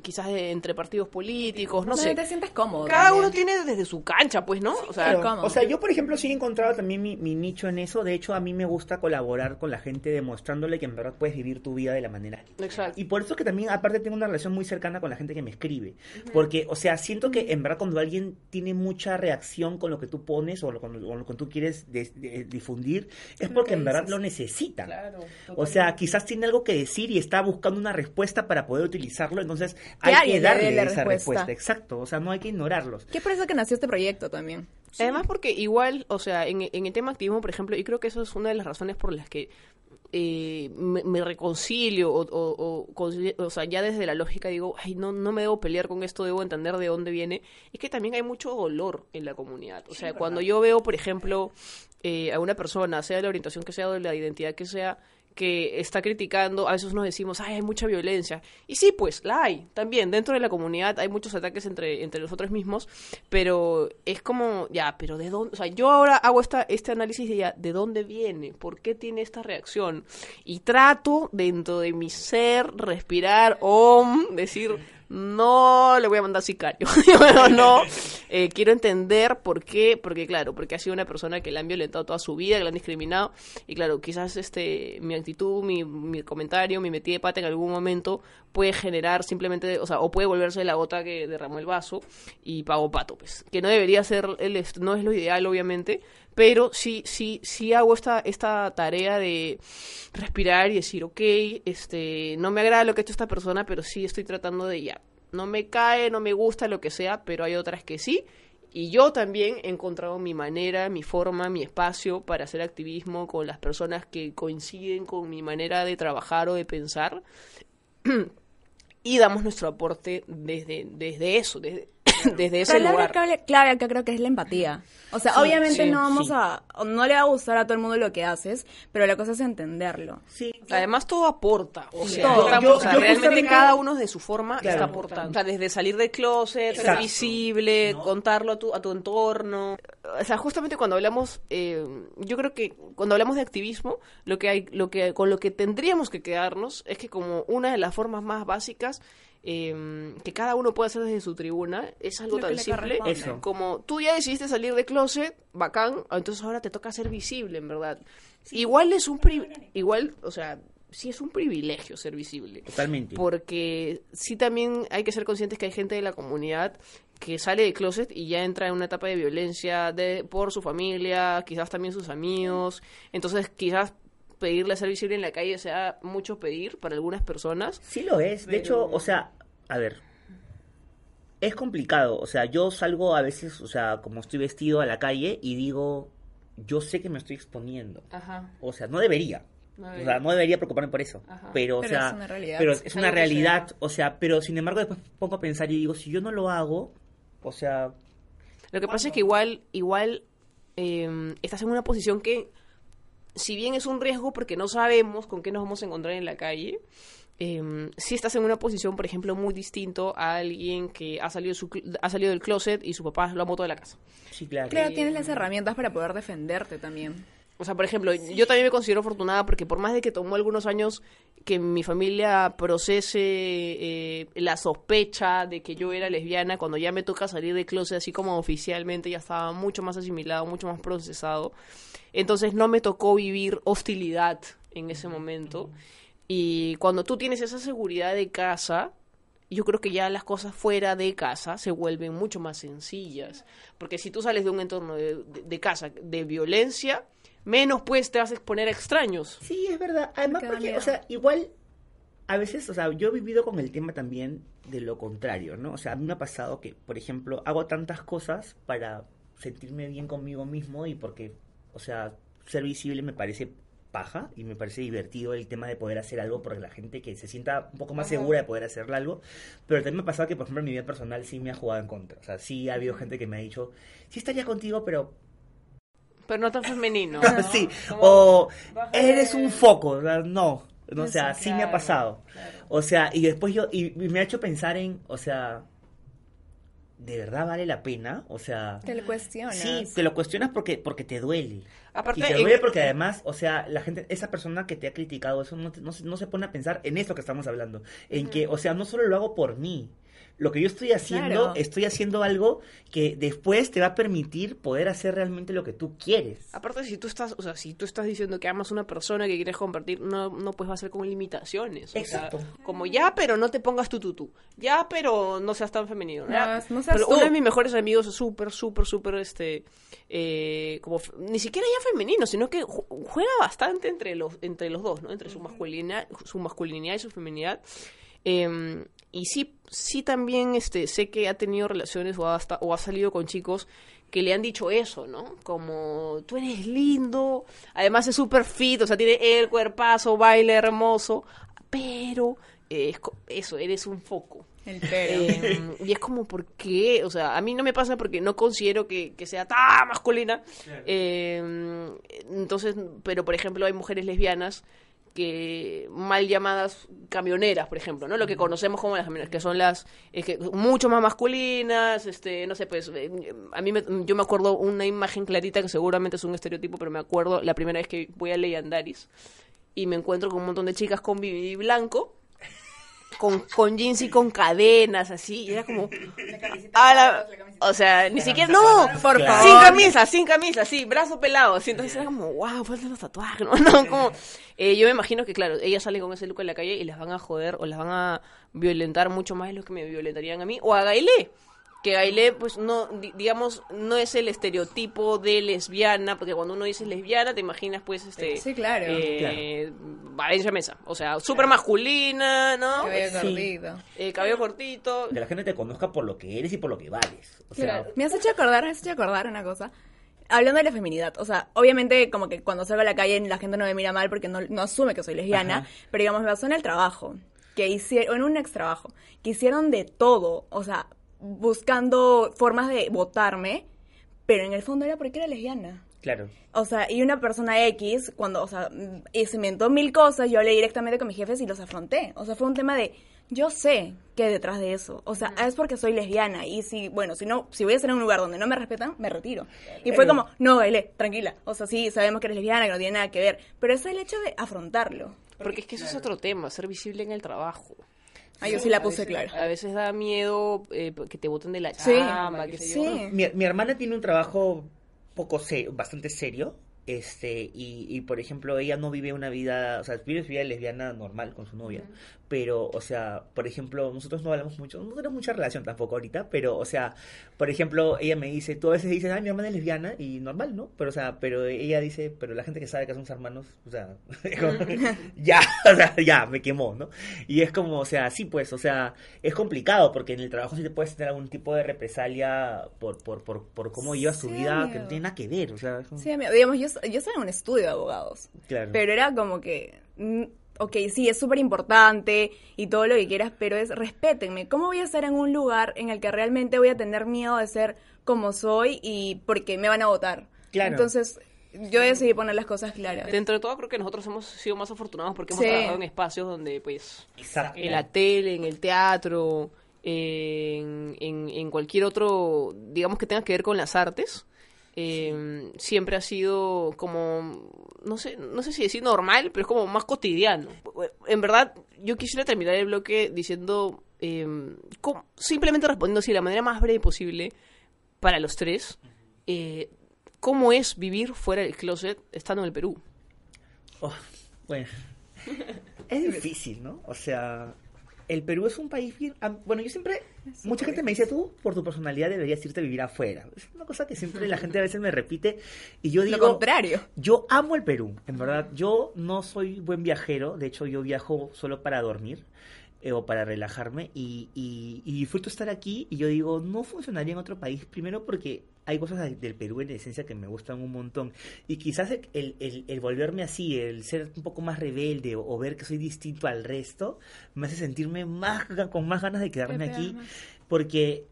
quizás de- entre partidos políticos, no sé. te sientes cómodo. Cada también. uno tiene desde su cancha, pues, ¿no? O sea, Claro. O sea, yo por ejemplo sí he encontrado también mi, mi nicho en eso. De hecho, a mí me gusta colaborar con la gente demostrándole que en verdad puedes vivir tu vida de la manera. Exacto. Y por eso que también, aparte, tengo una relación muy cercana con la gente que me escribe. Porque, o sea, siento que en verdad cuando alguien tiene mucha reacción con lo que tú pones o lo- lo que tú quieres de- de- difundir, es porque en verdad lo necesita. Claro. O sea, quizás tiene algo que decir y está buscando una respuesta para poder utilizarlo, entonces hay que darle la esa respuesta. respuesta. Exacto, o sea, no hay que ignorarlos. ¿Qué por eso que nació este proyecto también? Además porque igual, o sea, en, en el tema activismo, por ejemplo, y creo que eso es una de las razones por las que eh, me, me reconcilio o, o, o o sea, ya desde la lógica digo, ay, no, no me debo pelear con esto, debo entender de dónde viene, es que también hay mucho dolor en la comunidad. O sea, cuando yo veo, por ejemplo, eh, a una persona, sea de la orientación que sea o de la identidad que sea, que está criticando, a veces nos decimos, ay, hay mucha violencia. Y sí, pues, la hay. También, dentro de la comunidad hay muchos ataques entre, entre nosotros mismos, pero es como, ya, pero ¿de dónde? O sea, yo ahora hago esta, este análisis de ya, ¿de dónde viene? ¿Por qué tiene esta reacción? Y trato, dentro de mi ser, respirar, om, decir, no le voy a mandar sicario. [LAUGHS] No. Eh, quiero entender por qué, porque claro, porque ha sido una persona que la han violentado toda su vida, que la han discriminado, y claro, quizás este mi actitud, mi, mi comentario, mi metida de pata en algún momento puede generar simplemente, o sea, o puede volverse la gota que derramó el vaso y pago pato, pues. Que no debería ser, el, no es lo ideal, obviamente, pero sí, sí, sí hago esta, esta tarea de respirar y decir, ok, este, no me agrada lo que ha hecho esta persona, pero sí estoy tratando de ya. No me cae, no me gusta, lo que sea, pero hay otras que sí. Y yo también he encontrado mi manera, mi forma, mi espacio para hacer activismo con las personas que coinciden con mi manera de trabajar o de pensar. [CLEARS THROAT] y damos nuestro aporte desde, desde eso, desde, [LAUGHS] desde ese Palabra lugar. clave, clave acá creo que es la empatía. O sea, Sí, obviamente sí, no vamos sí. a... No le va a gustar a todo el mundo lo que haces, pero la cosa es entenderlo. Sí. Además todo aporta, o sea, Todo. Yo- o sea, yo realmente cada uno de su forma Claro. está aportando. O sea, desde salir del closet, ser visible, contarlo a tu, a tu entorno. O sea, justamente cuando hablamos, eh, yo creo que cuando hablamos de activismo, lo que hay, lo que con lo que tendríamos que quedarnos es que como una de las formas más básicas eh, que cada uno puede hacer desde su tribuna es algo Lo tan le simple. Eso. como tú ya decidiste salir de closet, bacán, entonces ahora te toca ser visible, en verdad. Igual es un pri- igual, o sea, sí es un privilegio ser visible. Totalmente. Porque sí también hay que ser conscientes que hay gente de la comunidad que sale de closet y ya entra en una etapa de violencia de, por su familia, quizás también sus amigos. Entonces, quizás pedirle a ser visible en la calle sea mucho pedir para algunas personas. Sí lo es. De hecho, o sea, a ver. Es complicado. O sea, yo salgo a veces, o sea, como estoy vestido a la calle y digo, yo sé que me estoy exponiendo. Ajá. O sea, no debería. No O sea, no debería preocuparme por eso. Ajá. Pero, o Pero sea, es una realidad. pero es una realidad. da. O sea, pero sin embargo después pongo a pensar y digo, si yo no lo hago, o sea, Lo que pasa es que igual, igual eh, estás en una posición que, si bien es un riesgo porque no sabemos con qué nos vamos a encontrar en la calle, eh, sí estás en una posición, por ejemplo, muy distinto a alguien que ha salido, su cl- ha salido del closet y su papá lo ha botado de la casa. sí, claro. Claro, tienes las herramientas para poder defenderte también. O sea, por ejemplo, yo también me considero afortunada porque por más de que tomó algunos años que mi familia procese eh, la sospecha de que yo era lesbiana, cuando ya me toca salir de closet así como oficialmente ya estaba mucho más asimilado, mucho más procesado. Entonces no me tocó vivir hostilidad en ese momento. Y cuando tú tienes esa seguridad de casa, yo creo que ya las cosas fuera de casa se vuelven mucho más sencillas. Porque si tú sales de un entorno de, de- de casa de violencia, menos pues te vas a exponer a extraños. Sí, es verdad. Además, porque, miedo. o sea, igual, a veces, o sea, yo he vivido con el tema también de lo contrario, ¿no? O sea, a mí me ha pasado que, por ejemplo, hago tantas cosas para sentirme bien conmigo mismo y porque, o sea, ser visible me parece paja y me parece divertido el tema de poder hacer algo por la gente que se sienta un poco más segura de poder hacer algo, pero también me ha pasado que, por ejemplo, en mi vida personal sí me ha jugado en contra. O sea, sí ha habido gente que me ha dicho, sí estaría contigo, pero Pero no tan femenino. [LAUGHS] sí, o eres un foco, o sea, no, o sea, sí me ha claro, pasado. O sea, y después yo, y, y me ha hecho pensar en, o sea, ¿de verdad vale la pena? O sea, Te lo cuestionas. sí, te lo cuestionas porque, porque te duele. Aparte, y te duele porque además, o sea, la gente, esa persona que te ha criticado eso no, te- no, se- no se pone a pensar en esto que estamos hablando. En que, o sea, no solo lo hago por mí. Lo que yo estoy haciendo, Claro. estoy haciendo algo que después te va a permitir poder hacer realmente lo que tú quieres. Aparte, si tú estás, o sea, si tú estás diciendo que amas a una persona que quieres compartir, no, no pues va a ser con limitaciones. o sea, Exacto. como ya, pero no te pongas tu tutú. Ya, pero no seas tan femenino. No, ya. no seas Pero tú. uno de mis mejores amigos es súper, súper, súper, este, eh, como, ni siquiera ya femenino, sino que ju- juega bastante entre los, entre los dos, ¿no? Entre su masculinidad, su masculinidad y su feminidad. Eh, y sí, sí también este, sé que ha tenido relaciones o, hasta, o ha salido con chicos que le han dicho eso, ¿no? Como, tú eres lindo, además es súper fit, o sea, tiene el cuerpazo, baile hermoso, pero eh, es co- eso, eres un foco. El pero. Eh, y es como, ¿por qué? O sea, a mí no me pasa porque no considero que, que sea tan masculina. Eh, entonces, pero por ejemplo, hay mujeres lesbianas que mal llamadas camioneras, por ejemplo, ¿no? Lo que conocemos como las camioneras, que son las es que mucho más masculinas, este, no sé, pues eh, a mí me- yo me acuerdo una imagen clarita que seguramente es un estereotipo, pero me acuerdo la primera vez que voy a Leyandaris y me encuentro con un montón de chicas con BBD blanco con, con jeans y con cadenas, así, y era como... a la- o sea, ni siquiera... ¡No! Por. Sin camisa, sin camisa, sí, brazo pelado. Así, entonces era como, wow, faltan los tatuajes, ¿no? [LAUGHS] No, como, eh, yo me imagino que, claro, ellas salen con ese look en la calle y las van a joder o las van a violentar mucho más de lo que me violentarían a mí. O a Gailé, que Gailé, pues, no, di- digamos, no es el estereotipo de lesbiana, porque cuando uno dice lesbiana, te imaginas, pues, este... Sí, claro. eh, Valencia Mesa, o sea, súper masculina, ¿no? Cabello Sí. cortito. Eh, cabello cortito. Que la gente te conozca por lo que eres y por lo que vales. O sea, Claro. Me has hecho acordar, me has hecho acordar una cosa. Hablando de la feminidad, o sea, obviamente como que cuando salgo a la calle la gente no me mira mal porque no, no asume que soy lesbiana, Ajá. pero digamos, me pasó en el trabajo, que hicieron, en un ex trabajo, que hicieron de todo, o sea, buscando formas de votarme, pero en el fondo era porque era lesbiana. claro. O sea, y una persona X, cuando, o sea, y se inventó mil cosas, yo hablé directamente con mis jefes y los afronté. O sea, fue un tema de, yo sé que hay detrás de eso. O sea, es porque soy lesbiana. Y si, bueno, si no, si voy a estar en un lugar donde no me respetan, me retiro. Y fue como, no, bailé, tranquila. O sea, sí, sabemos que eres lesbiana, que no tiene nada que ver. Pero es el hecho de afrontarlo. Porque es que eso es otro tema, ser visible en el trabajo. Ay, yo sí la puse clara. A veces da miedo eh, que te boten de la Sí. chamba, qué sé yo. Sí. Mi, mi hermana tiene un trabajo poco se- bastante serio. Este, y, y por ejemplo, ella no vive una vida, o sea, vive su vida lesbiana normal con su novia. Pero, o sea, por ejemplo, nosotros no hablamos mucho, no tenemos mucha relación tampoco ahorita, pero, o sea, por ejemplo, ella me dice, tú a veces dices, ay, mi hermana es lesbiana, y normal, ¿no? Pero, o sea, pero ella dice, pero la gente que sabe que somos hermanos, o sea, [LAUGHS] como, [LAUGHS] ya, o sea, ya, me quemó, ¿no? Y es como, o sea, sí, pues, o sea, es complicado, porque en el trabajo sí te puedes tener algún tipo de represalia por, por, por, por cómo llevas tu Sí, vida, amigo. que no tiene nada que ver, o sea, es como- Sí, amigo, digamos, yo, yo estaba en un estudio de abogados. claro. Pero era como que, mm, ok, sí, es súper importante y todo lo que quieras, pero es respétenme. ¿Cómo voy a estar en un lugar en el que realmente voy a tener miedo de ser como soy y porque me van a votar? Claro. Entonces, yo decidí poner las cosas claras. Dentro de todo, creo que nosotros hemos sido más afortunados porque hemos Sí. trabajado en espacios donde, pues, Exacto. en la tele, en el teatro, en, en, en cualquier otro, digamos que tenga que ver con las artes, eh, siempre ha sido como, no sé, no sé si decir normal, pero es como más cotidiano. En verdad, yo quisiera terminar el bloque diciendo, eh, cómo- simplemente respondiendo así de la manera más breve posible para los tres, eh, ¿cómo es vivir fuera del closet estando en el Perú? Oh, bueno, [LAUGHS] es difícil, ¿no? O sea, el Perú es un país bien... Bueno, yo siempre... Mucha gente me dice, tú, por tu personalidad, deberías irte a vivir afuera. Es una cosa que siempre la gente a veces me repite y yo digo... Lo contrario. Yo amo el Perú, en verdad. Yo no soy buen viajero, de hecho yo viajo solo para dormir eh, o para relajarme y, y, y disfruto estar aquí y yo digo, no funcionaría en otro país, primero porque hay cosas de- del Perú en esencia que me gustan un montón y quizás el, el, el volverme así, el ser un poco más rebelde o, o ver que soy distinto al resto, me hace sentirme más con más ganas de quedarme aquí porque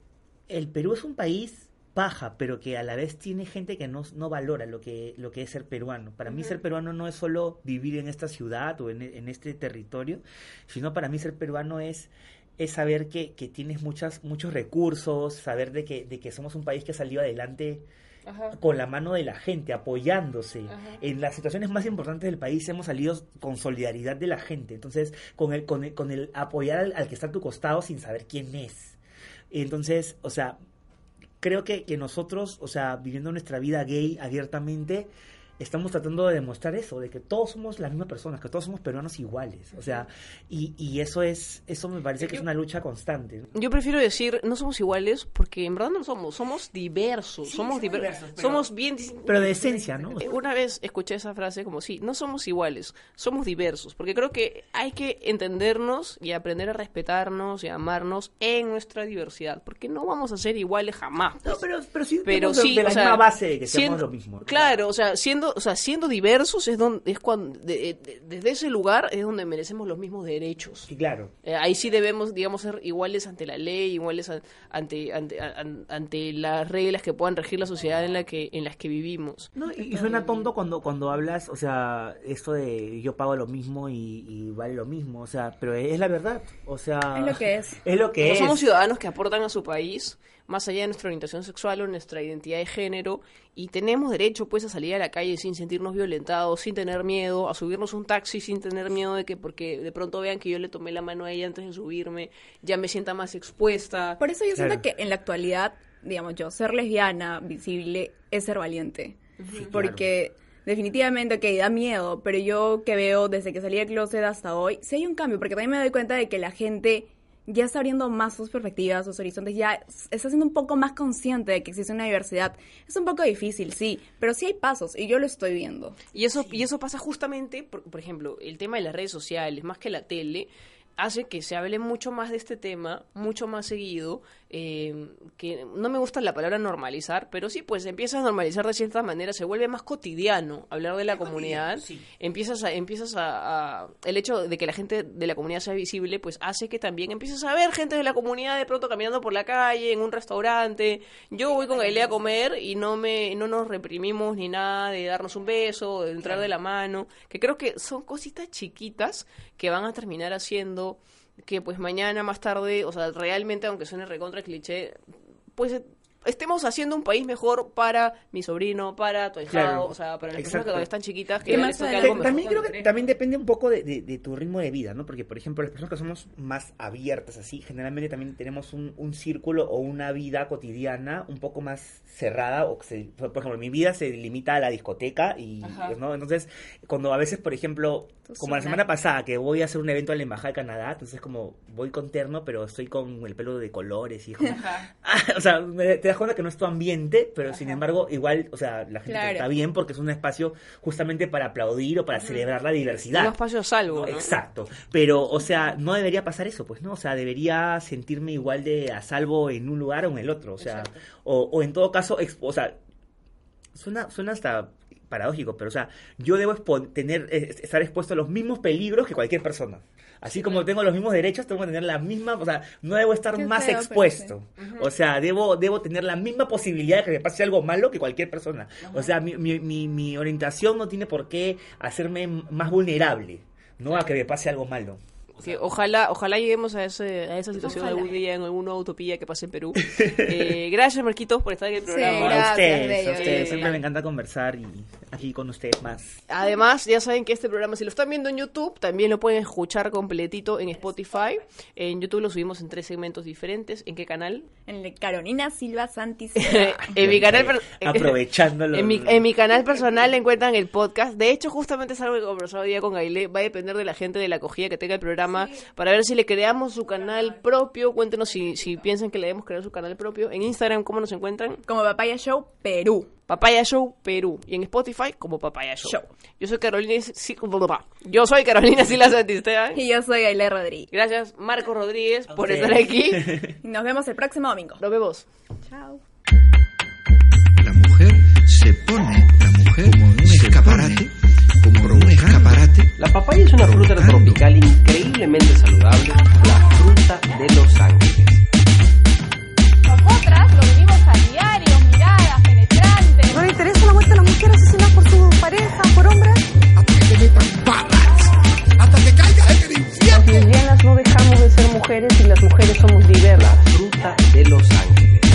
el Perú es un país paja, pero que a la vez tiene gente que no, no valora lo que, lo que es ser peruano. Para mí ser peruano no es solo vivir en esta ciudad o en, en este territorio, sino para mí ser peruano es es saber que, que tienes muchas, muchos recursos, saber de que, de que somos un país que ha salido adelante con la mano de la gente, apoyándose. En las situaciones más importantes del país hemos salido con solidaridad de la gente. Entonces, con el, con el, con el apoyar al, al que está a tu costado sin saber quién es. Entonces, o sea, creo que, que nosotros, o sea, viviendo nuestra vida gay abiertamente, estamos tratando de demostrar eso, de que todos somos las mismas personas, que todos somos peruanos iguales. O sea, y, y eso es, eso me parece que es una lucha constante. Yo prefiero decir no somos iguales porque en verdad no lo somos, somos diversos, somos, diver- diversos, pero- somos bien Pero de esencia, ¿no? Eh, Una vez escuché esa frase como sí, no somos iguales, somos diversos, porque creo que hay que entendernos y aprender a respetarnos y a amarnos en nuestra diversidad, porque no vamos a ser iguales jamás. No, pero, pero sí, pero sí, de la o sea, misma base de que seamos siendo- lo mismo. ¿no? Claro, o sea, siendo, o sea, siendo diversos es donde es cuando de- de- desde ese lugar es donde merecemos los mismos derechos. Sí, claro. Eh, ahí sí debemos, digamos, ser iguales ante la ley, iguales a- ante, ante, an- ante las reglas que puedan regir la sociedad en la que en las que vivimos. No, y, y suena tonto cuando, cuando hablas, o sea, esto de yo pago lo mismo y, y vale lo mismo, o sea, pero es la verdad, o sea... Es lo que es. [LAUGHS] Es lo que Como es. somos ciudadanos que aportan a su país, más allá de nuestra orientación sexual o nuestra identidad de género y tenemos derecho pues a salir a la calle sin sentirnos violentados, sin tener miedo, a subirnos un taxi sin tener miedo de que porque de pronto vean que yo le tomé la mano a ella antes de subirme, ya me sienta más expuesta. Por eso yo Claro. siento que en la actualidad, digamos yo, ser lesbiana, visible, es ser valiente. Porque definitivamente, ok, da miedo, pero yo que veo desde que salí del closet hasta hoy, sí hay un cambio, porque también me doy cuenta de que la gente ya está abriendo más sus perspectivas, sus horizontes, ya está siendo un poco más consciente de que existe una diversidad. Es un poco difícil, sí, pero sí hay pasos y yo lo estoy viendo. Y eso, y eso pasa justamente, por, por ejemplo, el tema de las redes sociales, más que la tele, hace que se hable mucho más de este tema, mucho más seguido, eh, que no me gusta la palabra normalizar, pero sí, pues empiezas a normalizar de cierta manera, se vuelve más cotidiano hablar de la comunidad, empiezas a, empiezas a, a- el hecho de que la gente de la comunidad sea visible, pues hace que también empieces a ver gente de la comunidad de pronto caminando por la calle, en un restaurante, yo voy con Gailea a comer y no me, no nos reprimimos ni nada de darnos un beso, de entrar de la mano, que creo que son cositas chiquitas que van a terminar haciendo que pues mañana más tarde, o sea, realmente aunque suene recontra cliché, pues estemos haciendo un país mejor para mi sobrino, para tu hijado, Claro. o sea, para las personas que todavía están chiquitas, que más toque algo mejor. también creo que también depende un poco de, de- de tu ritmo de vida, ¿no? Porque, por ejemplo, las personas que somos más abiertas así, generalmente también tenemos un, un círculo o una vida cotidiana un poco más cerrada. O que se- por ejemplo, mi vida se limita a la discoteca y, Ajá. ¿no? Entonces, cuando a veces, por ejemplo, como la semana pasada que voy a hacer un evento en la Embajada de Canadá, entonces como voy con terno, pero estoy con el pelo de colores y como... Ah, o sea, me- te das cuenta que no es tu ambiente, pero sin embargo, igual, o sea, la gente Claro. está bien porque es un espacio justamente para aplaudir o para celebrar la diversidad. Un espacio salvo, ¿no? Exacto. Pero, o sea, no debería pasar eso, pues, ¿no? O sea, debería sentirme igual de a salvo en un lugar o en el otro. O sea, o, o en todo caso, o sea, suena, suena hasta paradójico, pero, o sea, yo debo tener, estar expuesto a los mismos peligros que cualquier persona. Así como tengo los mismos derechos, tengo que tener la misma, o sea, no debo estar Qué más feo, expuesto. O sea, debo, debo tener la misma posibilidad de que me pase algo malo que cualquier persona. O sea, mi, mi, mi, mi orientación no tiene por qué hacerme más vulnerable, ¿no? A que me pase algo malo. Que ojalá, ojalá lleguemos a, ese, a esa situación algún día en alguna utopía que pase en Perú. [LAUGHS] Eh, gracias, Marquitos, por estar en el Sí, programa. a gracias, ustedes, bello. a ustedes. Siempre me encanta conversar y aquí con ustedes más. Además, ya saben que este programa, si lo están viendo en YouTube, también lo pueden escuchar completito en Spotify. En YouTube lo subimos en tres segmentos diferentes. ¿En qué canal? En el de Carolina Silva Santis. [LAUGHS] en mi canal. [LAUGHS] Aprovechándolo. En mi, en mi canal personal encuentran el podcast. De hecho, justamente es algo que conversaba hoy día con Gailé. Va a depender de la gente de la acogida que tenga el programa para ver si le creamos su canal propio. Cuéntenos si, si piensan que le debemos crear su canal propio. En Instagram, ¿cómo nos encuentran? Como Papaya Show Perú. Papaya Show Perú. Y en Spotify, como Papaya Show. Show. Yo soy Carolina. Yo soy Carolina Silas Santisteban. Y yo soy Aile Rodríguez. Gracias, Marco Rodríguez, por estar aquí. [LAUGHS] Y Nos vemos el próximo domingo. Nos vemos. Chao. La mujer se pone, la mujer como un escaparate, como un escaparate. La papaya es una fruta tropical increíblemente saludable, la fruta de Los Ángeles. Nosotras lo vivimos a diario, miradas penetrantes. ¿No le interesa la muerte de la mujer asesinada por su pareja, por hombres? Hasta que te metan balas, hasta que caigas en el infierno. Las lesbianas no dejamos de ser mujeres y las mujeres somos diversas. Fruta de Los Ángeles.